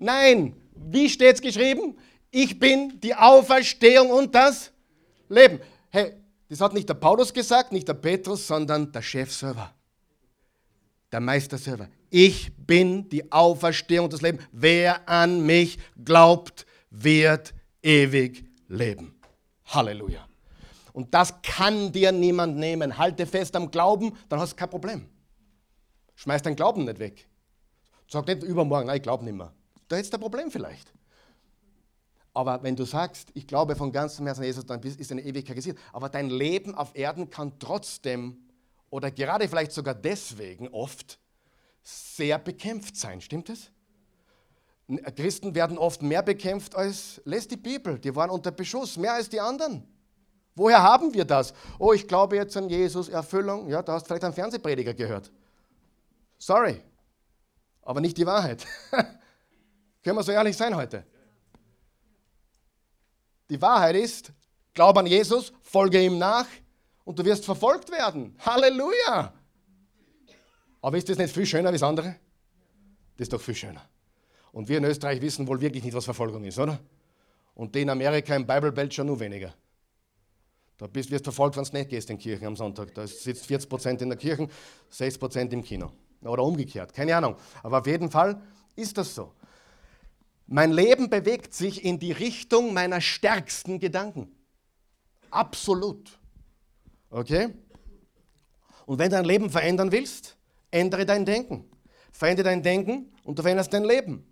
Nein, wie steht es geschrieben? Ich bin die Auferstehung und das Leben. Hey, das hat nicht der Paulus gesagt, nicht der Petrus, sondern der Chef selber. Der Meister selber. Ich bin die Auferstehung und das Leben. Wer an mich glaubt, wird ewig leben. Halleluja. Und das kann dir niemand nehmen. Halte fest am Glauben, dann hast du kein Problem. Schmeiß deinen Glauben nicht weg. Sag nicht übermorgen, nein, ich glaube nicht mehr. Da hättest du ein Problem vielleicht. Aber wenn du sagst, ich glaube von ganzem Herzen an Jesus, dann ist deine Ewigkeit gesichert. Aber dein Leben auf Erden kann trotzdem oder gerade vielleicht sogar deswegen oft sehr bekämpft sein. Stimmt es? Christen werden oft mehr bekämpft als, lest die Bibel, die waren unter Beschuss, mehr als die anderen. Woher haben wir das? Oh, ich glaube jetzt an Jesus, Erfüllung. Ja, da hast du vielleicht einen Fernsehprediger gehört. Sorry, aber nicht die Wahrheit. Können wir so ehrlich sein heute? Die Wahrheit ist, glaub an Jesus, folge ihm nach und du wirst verfolgt werden. Halleluja! Aber ist das nicht viel schöner als andere? Das ist doch viel schöner. Und wir in Österreich wissen wohl wirklich nicht, was Verfolgung ist, oder? Und die in Amerika im Bible Belt schon nur weniger. Da bist, wirst verfolgt, wenn du nicht gehst in Kirchen am Sonntag. Da sitzt 40% in der Kirche, 60% im Kino. Oder umgekehrt, keine Ahnung. Aber auf jeden Fall ist das so. Mein Leben bewegt sich in die Richtung meiner stärksten Gedanken. Absolut. Okay? Und wenn du dein Leben verändern willst, ändere dein Denken. Verändere dein Denken und du veränderst dein Leben.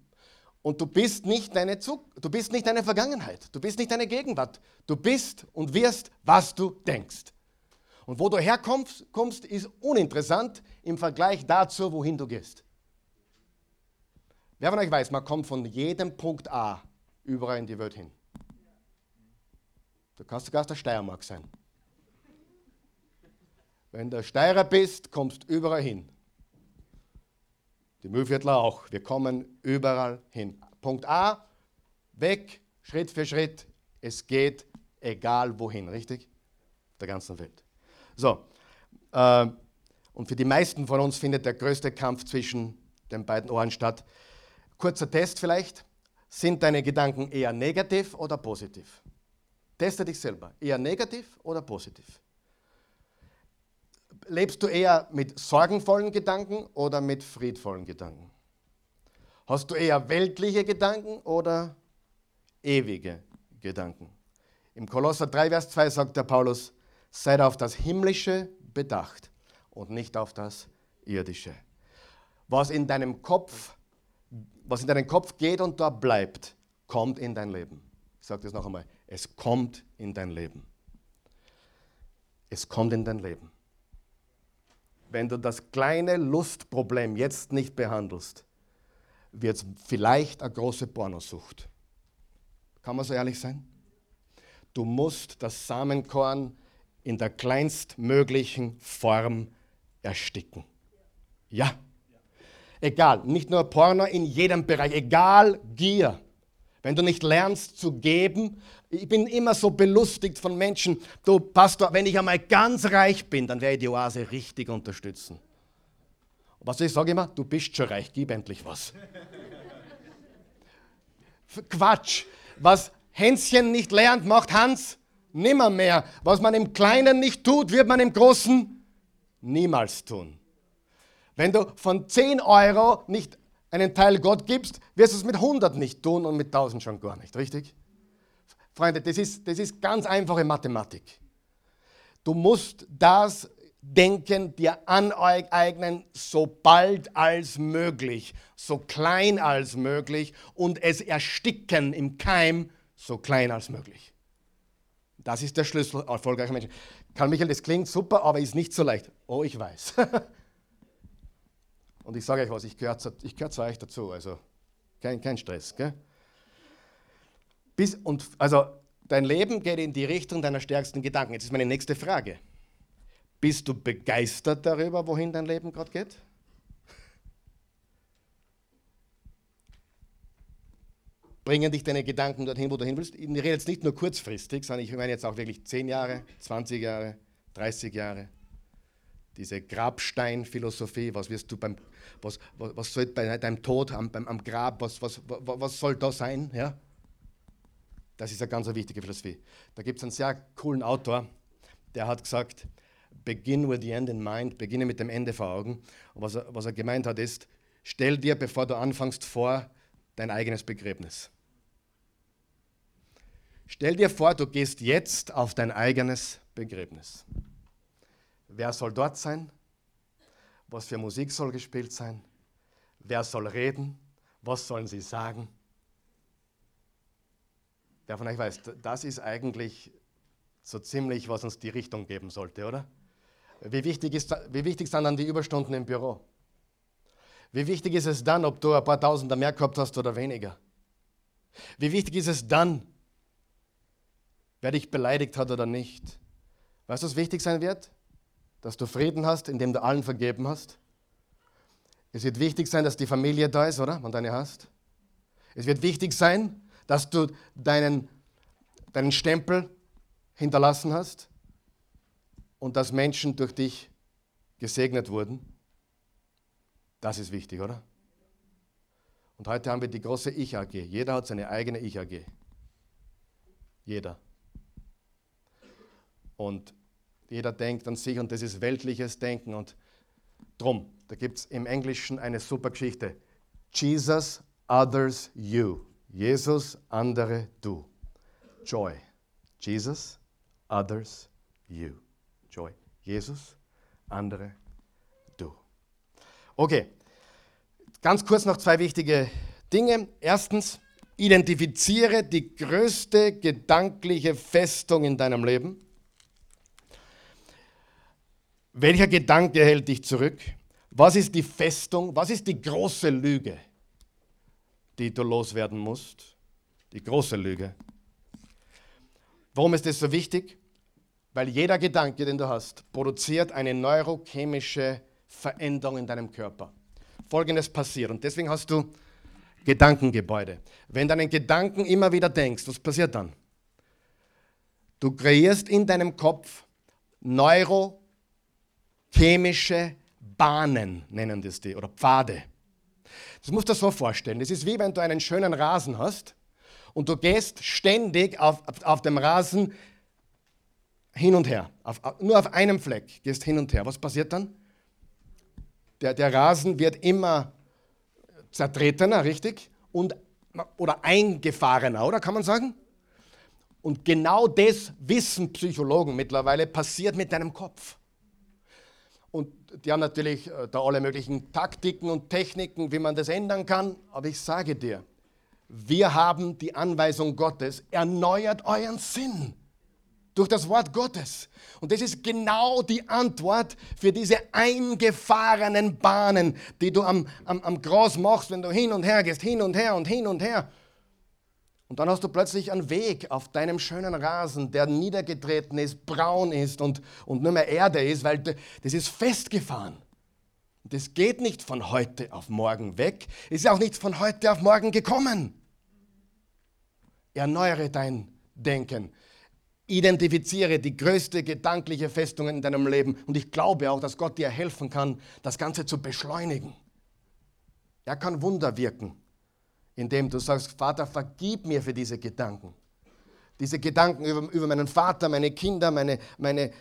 Und du bist nicht deine Zug du bist nicht deine Vergangenheit, du bist nicht deine Gegenwart. Du bist und wirst, was du denkst. Und wo du herkommst, kommst, ist uninteressant im Vergleich dazu, wohin du gehst. Wer von euch weiß, man kommt von jedem Punkt A überall in die Welt hin. Du kannst sogar aus der Steiermark sein. Wenn du Steirer bist, kommst du überall hin. Die Mühlviertler auch. Wir kommen überall hin. Punkt A, weg, Schritt für Schritt. Es geht egal wohin, richtig? Der ganzen Welt. So, äh, und für die meisten von uns findet der größte Kampf zwischen den beiden Ohren statt. Kurzer Test vielleicht. Sind deine Gedanken eher negativ oder positiv? Teste dich selber. Eher negativ oder positiv? Lebst du eher mit sorgenvollen Gedanken oder mit friedvollen Gedanken? Hast du eher weltliche Gedanken oder ewige Gedanken? Im Kolosser 3, Vers 2 sagt der Paulus, seid auf das Himmlische bedacht und nicht auf das Irdische. Was in deinem Kopf was in deinen Kopf geht und dort bleibt, kommt in dein Leben. Ich sage das noch einmal. Es kommt in dein Leben. Es kommt in dein Leben. Wenn du das kleine Lustproblem jetzt nicht behandelst, wird es vielleicht eine große Pornosucht. Kann man so ehrlich sein? Du musst das Samenkorn in der kleinstmöglichen Form ersticken. Ja. Egal, nicht nur Porno, in jedem Bereich, egal Gier. Wenn du nicht lernst zu geben, ich bin immer so belustigt von Menschen, du Pastor, wenn ich einmal ganz reich bin, dann werde ich die Oase richtig unterstützen. Was ich sage immer, du bist schon reich, gib endlich was. Quatsch. Was Hänschen nicht lernt, macht Hans nimmer mehr. Was man im Kleinen nicht tut, wird man im Großen niemals tun. Wenn du von 10 Euro nicht einen Teil Gott gibst, wirst du es mit 100 nicht tun und mit 1000 schon gar nicht, richtig? Freunde, das ist, das ist ganz einfache Mathematik. Du musst das Denken dir aneignen, so bald als möglich, so klein als möglich und es ersticken im Keim, so klein als möglich. Das ist der Schlüssel erfolgreicher Menschen. Karl Michael, das klingt super, aber ist nicht so leicht. Oh, ich weiß. Und ich sage euch was, ich gehöre gehör zu euch dazu, also kein, kein Stress. Gell? Bis, und, also dein Leben geht in die Richtung deiner stärksten Gedanken. Jetzt ist meine nächste Frage. Bist du begeistert darüber, wohin dein Leben gerade geht? Bringen dich deine Gedanken dorthin, wo du hin willst? Ich rede jetzt nicht nur kurzfristig, sondern ich meine jetzt auch wirklich 10 Jahre, 20 Jahre, 30 Jahre. Diese Grabsteinphilosophie, was wirst du beim was, was, was soll bei deinem Tod am, am Grab, was, was, was soll da sein? Ja? Das ist eine ganz wichtige Philosophie. Da gibt es einen sehr coolen Autor, der hat gesagt, begin with the end in mind, beginne mit dem Ende vor Augen. Und was er, was er gemeint hat ist, stell dir, bevor du anfängst, vor dein eigenes Begräbnis. Stell dir vor, du gehst jetzt auf dein eigenes Begräbnis. Wer soll dort sein? Was für Musik soll gespielt sein? Wer soll reden? Was sollen sie sagen? Wer von euch weiß, das ist eigentlich so ziemlich, was uns die Richtung geben sollte, oder? Wie wichtig, ist, wie wichtig sind dann die Überstunden im Büro? Wie wichtig ist es dann, ob du ein paar Tausender mehr gehabt hast oder weniger? Wie wichtig ist es dann, wer dich beleidigt hat oder nicht? Weißt du, was wichtig sein wird? Dass du Frieden hast, indem du allen vergeben hast. Es wird wichtig sein, dass die Familie da ist, oder? Wenn du eine hast. Es wird wichtig sein, dass du deinen, deinen Stempel hinterlassen hast und dass Menschen durch dich gesegnet wurden. Das ist wichtig, oder? Und heute haben wir die große Ich-AG. Jeder hat seine eigene Ich-AG. Jeder. Und jeder denkt an sich und das ist weltliches Denken. Und drum, da gibt es im Englischen eine super Geschichte. Jesus, others, you. Jesus, andere, du. Joy. Jesus, others, you. Joy. Jesus, andere, du. Okay, Ganz kurz noch zwei wichtige Dinge. Erstens, identifiziere die größte gedankliche Festung in deinem Leben. Welcher Gedanke hält dich zurück? Was ist die Festung? Was ist die große Lüge, die du loswerden musst? Die große Lüge. Warum ist das so wichtig? Weil jeder Gedanke, den du hast, produziert eine neurochemische Veränderung in deinem Körper. Folgendes passiert. Und deswegen hast du Gedankengebäude. Wenn du einen Gedanken immer wieder denkst, was passiert dann? Du kreierst in deinem Kopf neurochemische Bahnen, nennen das die, oder Pfade. Das musst du dir so vorstellen. Das ist wie wenn du einen schönen Rasen hast und du gehst ständig auf, auf, auf dem Rasen hin und her. Auf, nur auf einem Fleck gehst hin und her. Was passiert dann? Der, der Rasen wird immer zertretener, richtig? Und, oder eingefahrener, oder kann man sagen? Und genau das wissen Psychologen mittlerweile passiert mit deinem Kopf. Und die haben natürlich äh, da alle möglichen Taktiken und Techniken, wie man das ändern kann. Aber ich sage dir, wir haben die Anweisung Gottes, erneuert euren Sinn durch das Wort Gottes. Und das ist genau die Antwort für diese eingefahrenen Bahnen, die du am, am, am Gras machst, wenn du hin und her gehst, hin und her und hin und her. Und dann hast du plötzlich einen Weg auf deinem schönen Rasen, der niedergetreten ist, braun ist und, und nur mehr Erde ist, weil das ist festgefahren. Das geht nicht von heute auf morgen weg, ist auch nicht von heute auf morgen gekommen. Erneuere dein Denken. Identifiziere die größte gedankliche Festung in deinem Leben und ich glaube auch, dass Gott dir helfen kann, das Ganze zu beschleunigen. Er kann Wunder wirken, indem du sagst, Vater, vergib mir für diese Gedanken. Diese Gedanken über, über meinen Vater, meine Kinder, meine, meine, äh,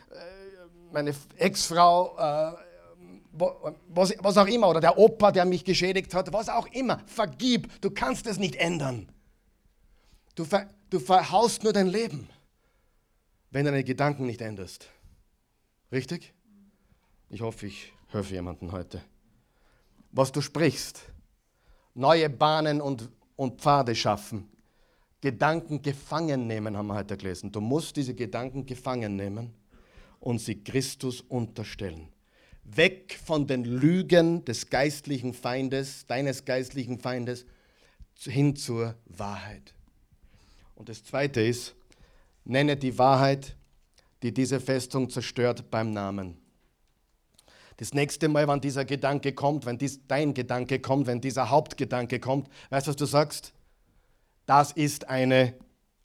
meine Ex-Frau, äh, was, was auch immer, oder der Opa, der mich geschädigt hat, was auch immer. Vergib, du kannst es nicht ändern. Du, ver, du verhaust nur dein Leben wenn du deine Gedanken nicht änderst. Richtig? Ich hoffe, ich helfe jemanden heute. Was du sprichst, neue Bahnen und, und Pfade schaffen, Gedanken gefangen nehmen, haben wir heute gelesen. Du musst diese Gedanken gefangen nehmen und sie Christus unterstellen. Weg von den Lügen des geistlichen Feindes, deines geistlichen Feindes, hin zur Wahrheit. Und das Zweite ist, Nenne die Wahrheit, die diese Festung zerstört, beim Namen. Das nächste Mal, wenn dieser Gedanke kommt, wenn dies, dein Gedanke kommt, wenn dieser Hauptgedanke kommt, weißt du, was du sagst? Das ist eine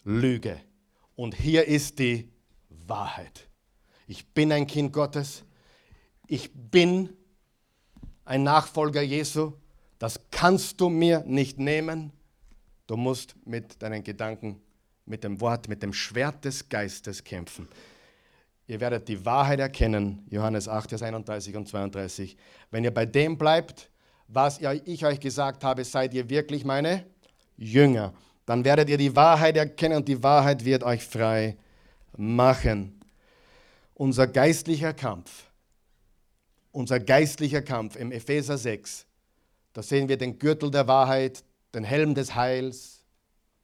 Lüge. Und hier ist die Wahrheit. Ich bin ein Kind Gottes. Ich bin ein Nachfolger Jesu. Das kannst du mir nicht nehmen. Du musst mit deinen Gedanken mit dem Wort, mit dem Schwert des Geistes kämpfen. Ihr werdet die Wahrheit erkennen, Johannes 8, Vers 31 und 32. Wenn ihr bei dem bleibt, was ich euch gesagt habe, seid ihr wirklich meine Jünger. Dann werdet ihr die Wahrheit erkennen und die Wahrheit wird euch frei machen. Unser geistlicher Kampf, unser geistlicher Kampf im Epheser 6, da sehen wir den Gürtel der Wahrheit, den Helm des Heils,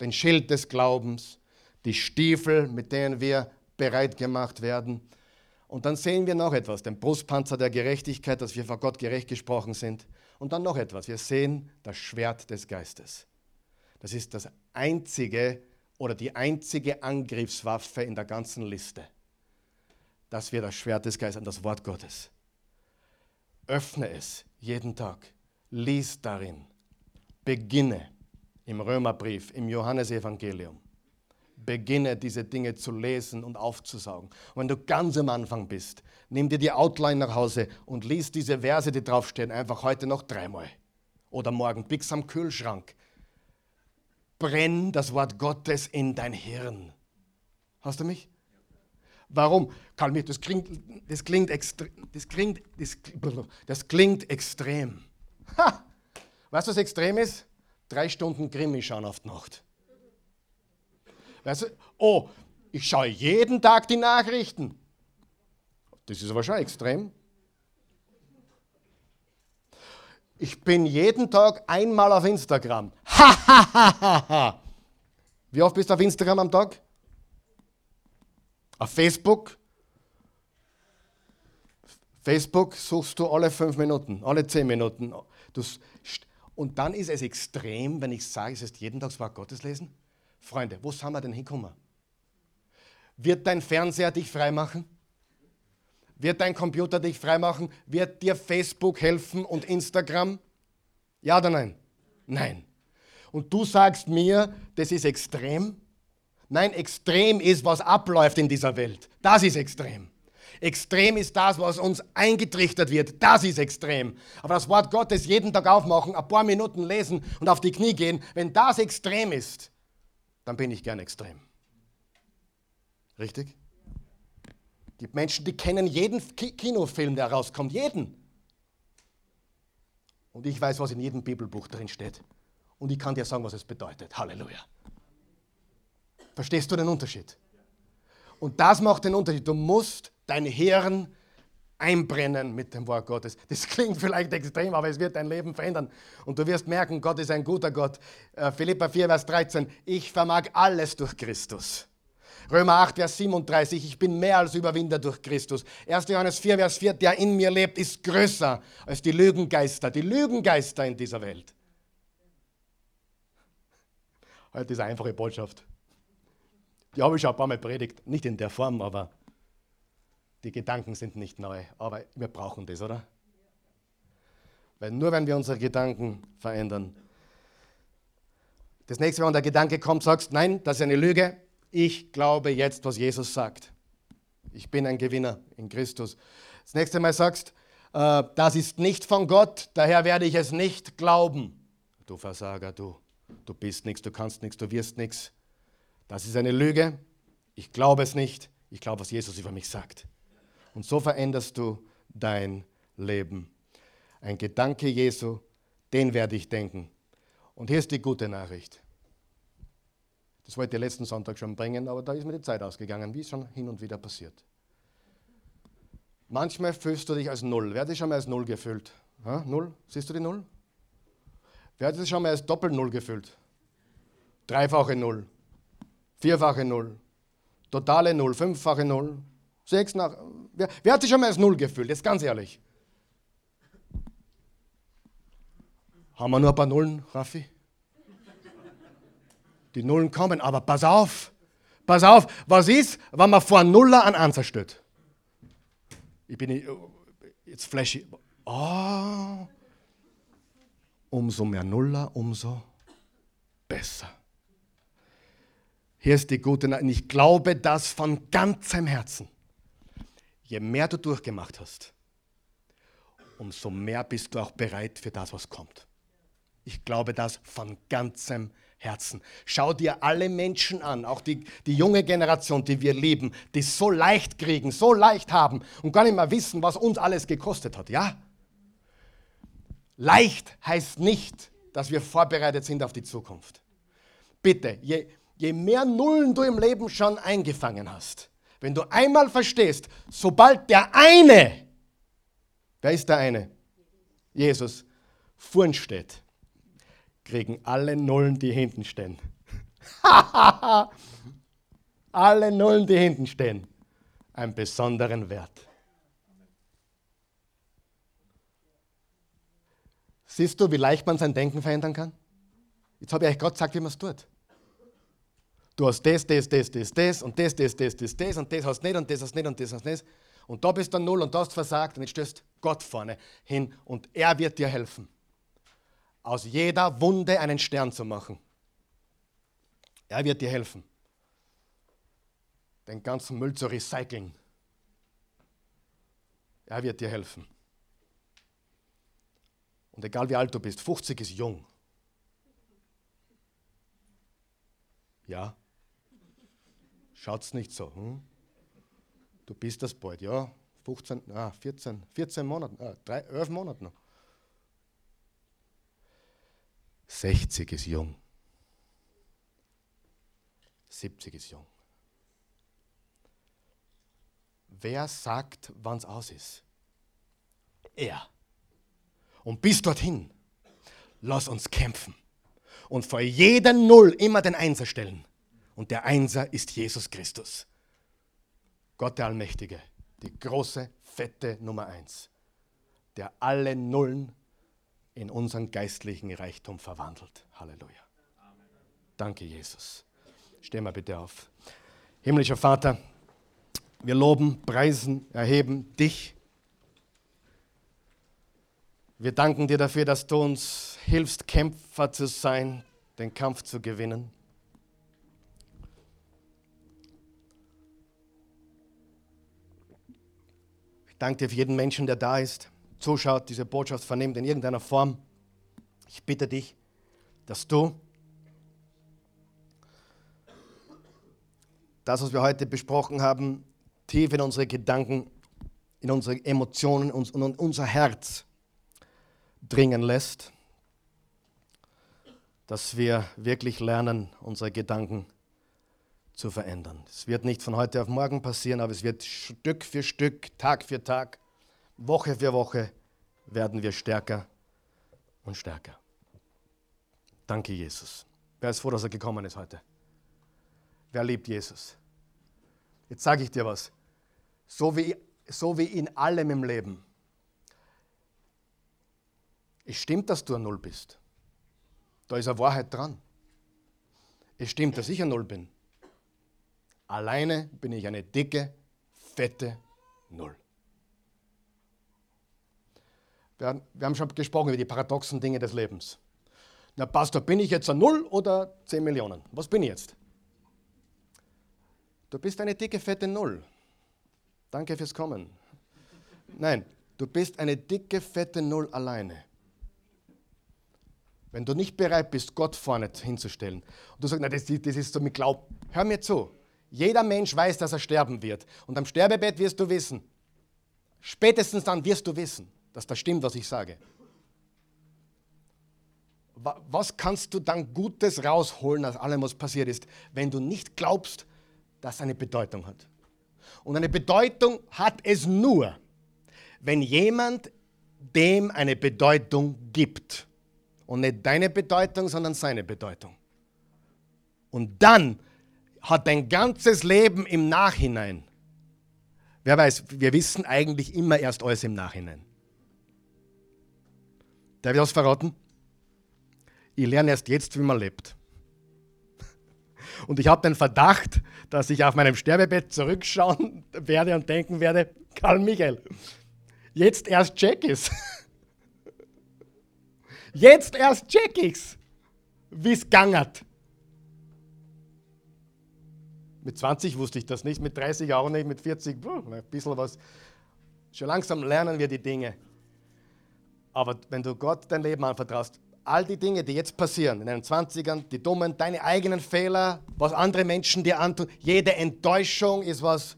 den Schild des Glaubens, die Stiefel, mit denen wir bereit gemacht werden. Und dann sehen wir noch etwas, den Brustpanzer der Gerechtigkeit, dass wir vor Gott gerecht gesprochen sind. Und dann noch etwas, wir sehen das Schwert des Geistes. Das ist das einzige oder die einzige Angriffswaffe in der ganzen Liste, dass wir das Schwert des Geistes, das Wort Gottes. Öffne es jeden Tag, lies darin, beginne im Römerbrief, im Johannesevangelium beginne diese Dinge zu lesen und aufzusaugen. Und wenn du ganz am Anfang bist, nimm dir die Outline nach Hause und lies diese Verse, die draufstehen, einfach heute noch dreimal. Oder morgen, bis am Kühlschrank. Brenn das Wort Gottes in dein Hirn. Hast du mich? Warum? Karl das klingt, das klingt, extrem, das klingt, das, das klingt extrem. Ha! Weißt du, was extrem ist? Drei Stunden Krimi schauen auf die Nacht. Weißt du? Oh, ich schaue jeden Tag die Nachrichten. Das ist aber schon extrem. Ich bin jeden Tag einmal auf Instagram. Wie oft bist du auf Instagram am Tag? Auf Facebook? Facebook suchst du alle fünf Minuten, alle zehn Minuten. und dann ist es extrem, wenn ich sage, es ist jeden Tag das Wort Gottes lesen. Freunde, wo sind wir denn hinkommen? Wird dein Fernseher dich freimachen? Wird dein Computer dich freimachen? Wird dir Facebook helfen und Instagram? Ja oder nein? Nein. Und du sagst mir, das ist extrem? Nein, extrem ist, was abläuft in dieser Welt. Das ist extrem. Extrem ist das, was uns eingetrichtert wird. Das ist extrem. Aber das Wort Gottes jeden Tag aufmachen, ein paar Minuten lesen und auf die Knie gehen, wenn das extrem ist, dann bin ich gern extrem. Richtig? Es gibt Menschen, die kennen jeden Kinofilm, der rauskommt, jeden. Und ich weiß, was in jedem Bibelbuch drin steht. Und ich kann dir sagen, was es bedeutet. Halleluja. Verstehst du den Unterschied? Und das macht den Unterschied. Du musst dein Hirn einbrennen mit dem Wort Gottes. Das klingt vielleicht extrem, aber es wird dein Leben verändern. Und du wirst merken, Gott ist ein guter Gott. Äh, Philippa 4, Vers 13, ich vermag alles durch Christus. Römer 8, Vers 37, ich bin mehr als Überwinder durch Christus. 1. Johannes 4, Vers 4, der in mir lebt, ist größer als die Lügengeister, die Lügengeister in dieser Welt. Heute ist eine einfache Botschaft. Die habe ich schon ein paar Mal predigt, nicht in der Form, aber die Gedanken sind nicht neu, aber wir brauchen das, oder? Weil nur wenn wir unsere Gedanken verändern. Das nächste Mal, wenn der Gedanke kommt, sagst, nein, das ist eine Lüge. Ich glaube jetzt, was Jesus sagt. Ich bin ein Gewinner in Christus. Das nächste Mal sagst, äh, das ist nicht von Gott, daher werde ich es nicht glauben. Du Versager, du, du bist nichts, du kannst nichts, du wirst nichts. Das ist eine Lüge. Ich glaube es nicht. Ich glaube, was Jesus über mich sagt. Und so veränderst du dein Leben. Ein Gedanke Jesu, den werde ich denken. Und hier ist die gute Nachricht. Das wollte ich letzten Sonntag schon bringen, aber da ist mir die Zeit ausgegangen, wie es schon hin und wieder passiert. Manchmal fühlst du dich als Null. Wer hat dich schon mal als Null gefühlt? Ha? Null? Siehst du die Null? Wer hat sich schon mal als Doppel-Null gefühlt? Dreifache Null, vierfache Null, totale Null, fünffache Null, Sechs nach. Wer, wer hat sich schon mal als Null gefühlt? Jetzt ganz ehrlich. Haben wir nur ein paar Nullen, Raffi? Die Nullen kommen, aber pass auf, pass auf, was ist, wenn man vor Nuller an Ansatz steht? Ich bin jetzt flashy. Oh, umso mehr Nuller, umso besser. Hier ist die gute Nachricht. Ich glaube das von ganzem Herzen je mehr du durchgemacht hast, umso mehr bist du auch bereit für das, was kommt. Ich glaube das von ganzem Herzen. Schau dir alle Menschen an, auch die, die junge Generation, die wir lieben, die es so leicht kriegen, so leicht haben und gar nicht mehr wissen, was uns alles gekostet hat. Ja? Leicht heißt nicht, dass wir vorbereitet sind auf die Zukunft. Bitte, je, je mehr Nullen du im Leben schon eingefangen hast, wenn du einmal verstehst, sobald der eine, wer ist der eine? Jesus, vorn steht, kriegen alle Nullen, die hinten stehen. alle Nullen, die hinten stehen, einen besonderen Wert. Siehst du, wie leicht man sein Denken verändern kann? Jetzt habe ich euch gerade gesagt, wie man es tut. Du hast das, das, das, das, das und das, das, das, das, das und das hast nicht und das hast nicht und das hast nicht. Und da bist du null und da hast versagt und jetzt stößt Gott vorne hin und er wird dir helfen, aus jeder Wunde einen Stern zu machen. Er wird dir helfen, den ganzen Müll zu recyceln. Er wird dir helfen. Und egal wie alt du bist, 50 ist jung. Ja, schaut's nicht so. Hm? Du bist das bald, ja. 15, ah, 14, 14 Monate, ah, 3, 11 Monate noch. 60 ist jung. 70 ist jung. Wer sagt, wann es aus ist? Er. Und bis dorthin, lass uns kämpfen und vor jeder Null immer den Einser stellen. Und der Einser ist Jesus Christus. Gott der Allmächtige, die große, fette Nummer eins, der alle Nullen in unseren geistlichen Reichtum verwandelt. Halleluja. Danke, Jesus. Steh mal bitte auf. Himmlischer Vater, wir loben, preisen, erheben dich wir danken dir dafür, dass du uns hilfst, Kämpfer zu sein, den Kampf zu gewinnen. Ich danke dir für jeden Menschen, der da ist, zuschaut, diese Botschaft vernimmt in irgendeiner Form. Ich bitte dich, dass du das, was wir heute besprochen haben, tief in unsere Gedanken, in unsere Emotionen und in unser Herz dringen lässt, dass wir wirklich lernen, unsere Gedanken zu verändern. Es wird nicht von heute auf morgen passieren, aber es wird Stück für Stück, Tag für Tag, Woche für Woche werden wir stärker und stärker. Danke, Jesus. Wer ist froh, dass er gekommen ist heute? Wer liebt Jesus? Jetzt sage ich dir was. So wie, so wie in allem im Leben es stimmt, dass du ein Null bist. Da ist eine Wahrheit dran. Es stimmt, dass ich ein Null bin. Alleine bin ich eine dicke, fette Null. Wir, wir haben schon gesprochen über die paradoxen Dinge des Lebens. Na, Pastor, bin ich jetzt ein Null oder 10 Millionen? Was bin ich jetzt? Du bist eine dicke, fette Null. Danke fürs Kommen. Nein, du bist eine dicke, fette Null alleine. Wenn du nicht bereit bist, Gott vorne hinzustellen und du sagst, na, das, das ist so mit Glaub, hör mir zu. Jeder Mensch weiß, dass er sterben wird. Und am Sterbebett wirst du wissen, spätestens dann wirst du wissen, dass das stimmt, was ich sage. Was kannst du dann Gutes rausholen aus allem, was passiert ist, wenn du nicht glaubst, dass es eine Bedeutung hat? Und eine Bedeutung hat es nur, wenn jemand dem eine Bedeutung gibt. Und nicht deine Bedeutung, sondern seine Bedeutung. Und dann hat dein ganzes Leben im Nachhinein, wer weiß, wir wissen eigentlich immer erst alles im Nachhinein. Darf ich was verraten? Ich lerne erst jetzt, wie man lebt. Und ich habe den Verdacht, dass ich auf meinem Sterbebett zurückschauen werde und denken werde, Karl Michael, jetzt erst check es. Jetzt erst check ich's, wie es gangert. Mit 20 wusste ich das nicht, mit 30 auch nicht, mit 40 ein bisschen was. Schon langsam lernen wir die Dinge. Aber wenn du Gott dein Leben anvertraust, all die Dinge, die jetzt passieren, in deinen 20ern, die dummen, deine eigenen Fehler, was andere Menschen dir antun, jede Enttäuschung ist was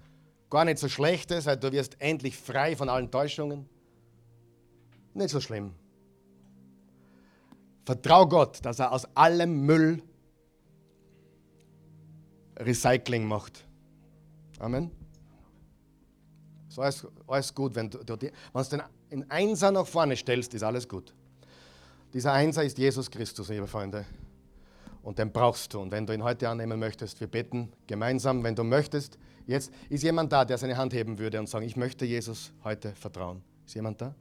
gar nicht so Schlechtes, weil du wirst endlich frei von allen Täuschungen. Nicht so schlimm. Vertrau Gott, dass er aus allem Müll Recycling macht. Amen. So alles, alles gut. Wenn du, du, wenn du den in Einser nach vorne stellst, ist alles gut. Dieser Einser ist Jesus Christus, liebe Freunde. Und den brauchst du. Und wenn du ihn heute annehmen möchtest, wir beten gemeinsam. Wenn du möchtest, jetzt ist jemand da, der seine Hand heben würde und sagen, ich möchte Jesus heute vertrauen. Ist jemand da?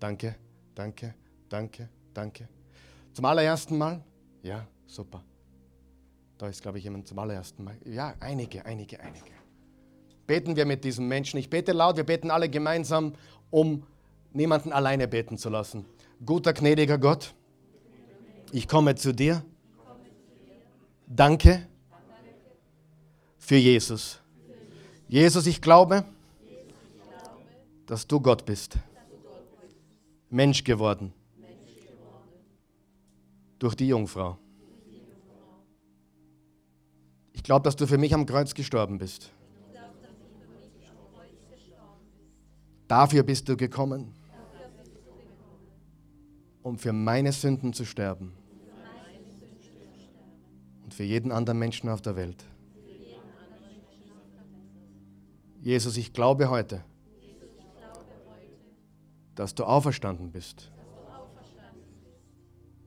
Danke, danke, danke, danke. Zum allerersten Mal? Ja, super. Da ist, glaube ich, jemand zum allerersten Mal. Ja, einige, einige, einige. Beten wir mit diesem Menschen. Ich bete laut, wir beten alle gemeinsam, um niemanden alleine beten zu lassen. Guter, gnädiger Gott, ich komme zu dir. Danke für Jesus. Jesus, ich glaube, dass du Gott bist. Mensch geworden. Durch die Jungfrau. Ich glaube, dass du für mich am Kreuz gestorben bist. Dafür bist du gekommen, um für meine Sünden zu sterben und für jeden anderen Menschen auf der Welt. Jesus, ich glaube heute, dass du auferstanden bist,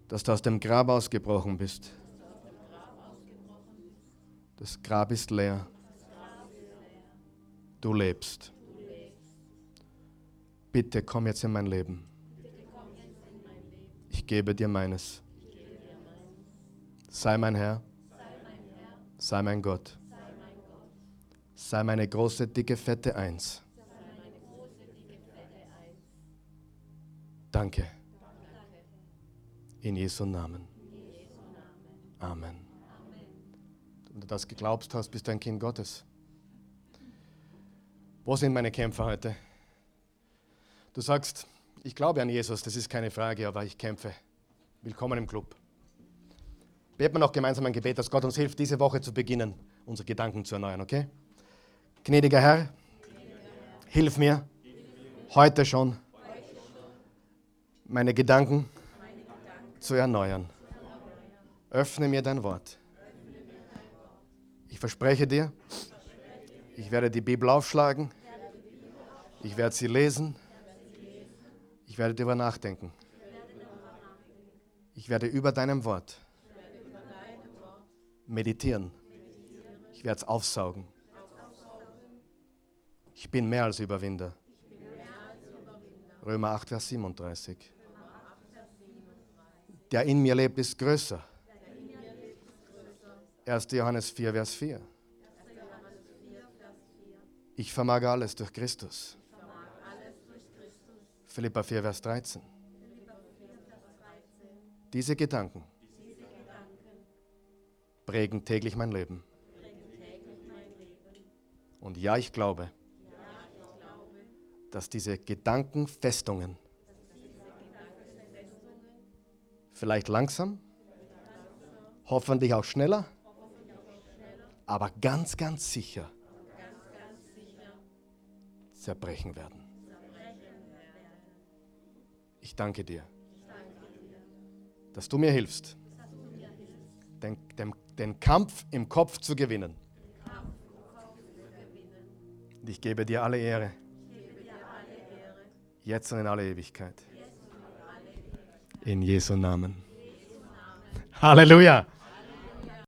dass du aus dem Grab ausgebrochen bist. Das Grab ist leer. Du lebst. Bitte komm jetzt in mein Leben. Ich gebe dir meines. Sei mein Herr. Sei mein Gott. Sei meine große, dicke, fette Eins. Danke. In Jesu Namen. Amen. Wenn du das geglaubt hast, bist du ein Kind Gottes. Wo sind meine Kämpfer heute? Du sagst, ich glaube an Jesus, das ist keine Frage, aber ich kämpfe. Willkommen im Club. Beten wir noch gemeinsam ein Gebet, dass Gott uns hilft, diese Woche zu beginnen, unsere Gedanken zu erneuern, okay? Gnädiger Herr, hilf mir heute schon, meine Gedanken zu erneuern. Öffne mir dein Wort. Ich verspreche dir, ich werde die Bibel aufschlagen, ich werde sie lesen ich werde darüber nachdenken. Ich werde über deinem Wort meditieren. Ich werde es aufsaugen. Ich bin mehr als Überwinder. Römer 8, Vers 37. Der in mir lebt, ist größer. 1. Johannes 4, Vers 4. Ich vermag alles durch Christus Philippa 4, Vers 13. Diese Gedanken prägen täglich mein Leben. Und ja, ich glaube, dass diese Gedankenfestungen vielleicht langsam, hoffentlich auch schneller, aber ganz, ganz sicher zerbrechen werden. Ich danke dir, dass du mir hilfst, den, den, den Kampf im Kopf zu gewinnen. Und ich gebe dir alle Ehre, jetzt und in alle Ewigkeit. In Jesu Namen. Halleluja.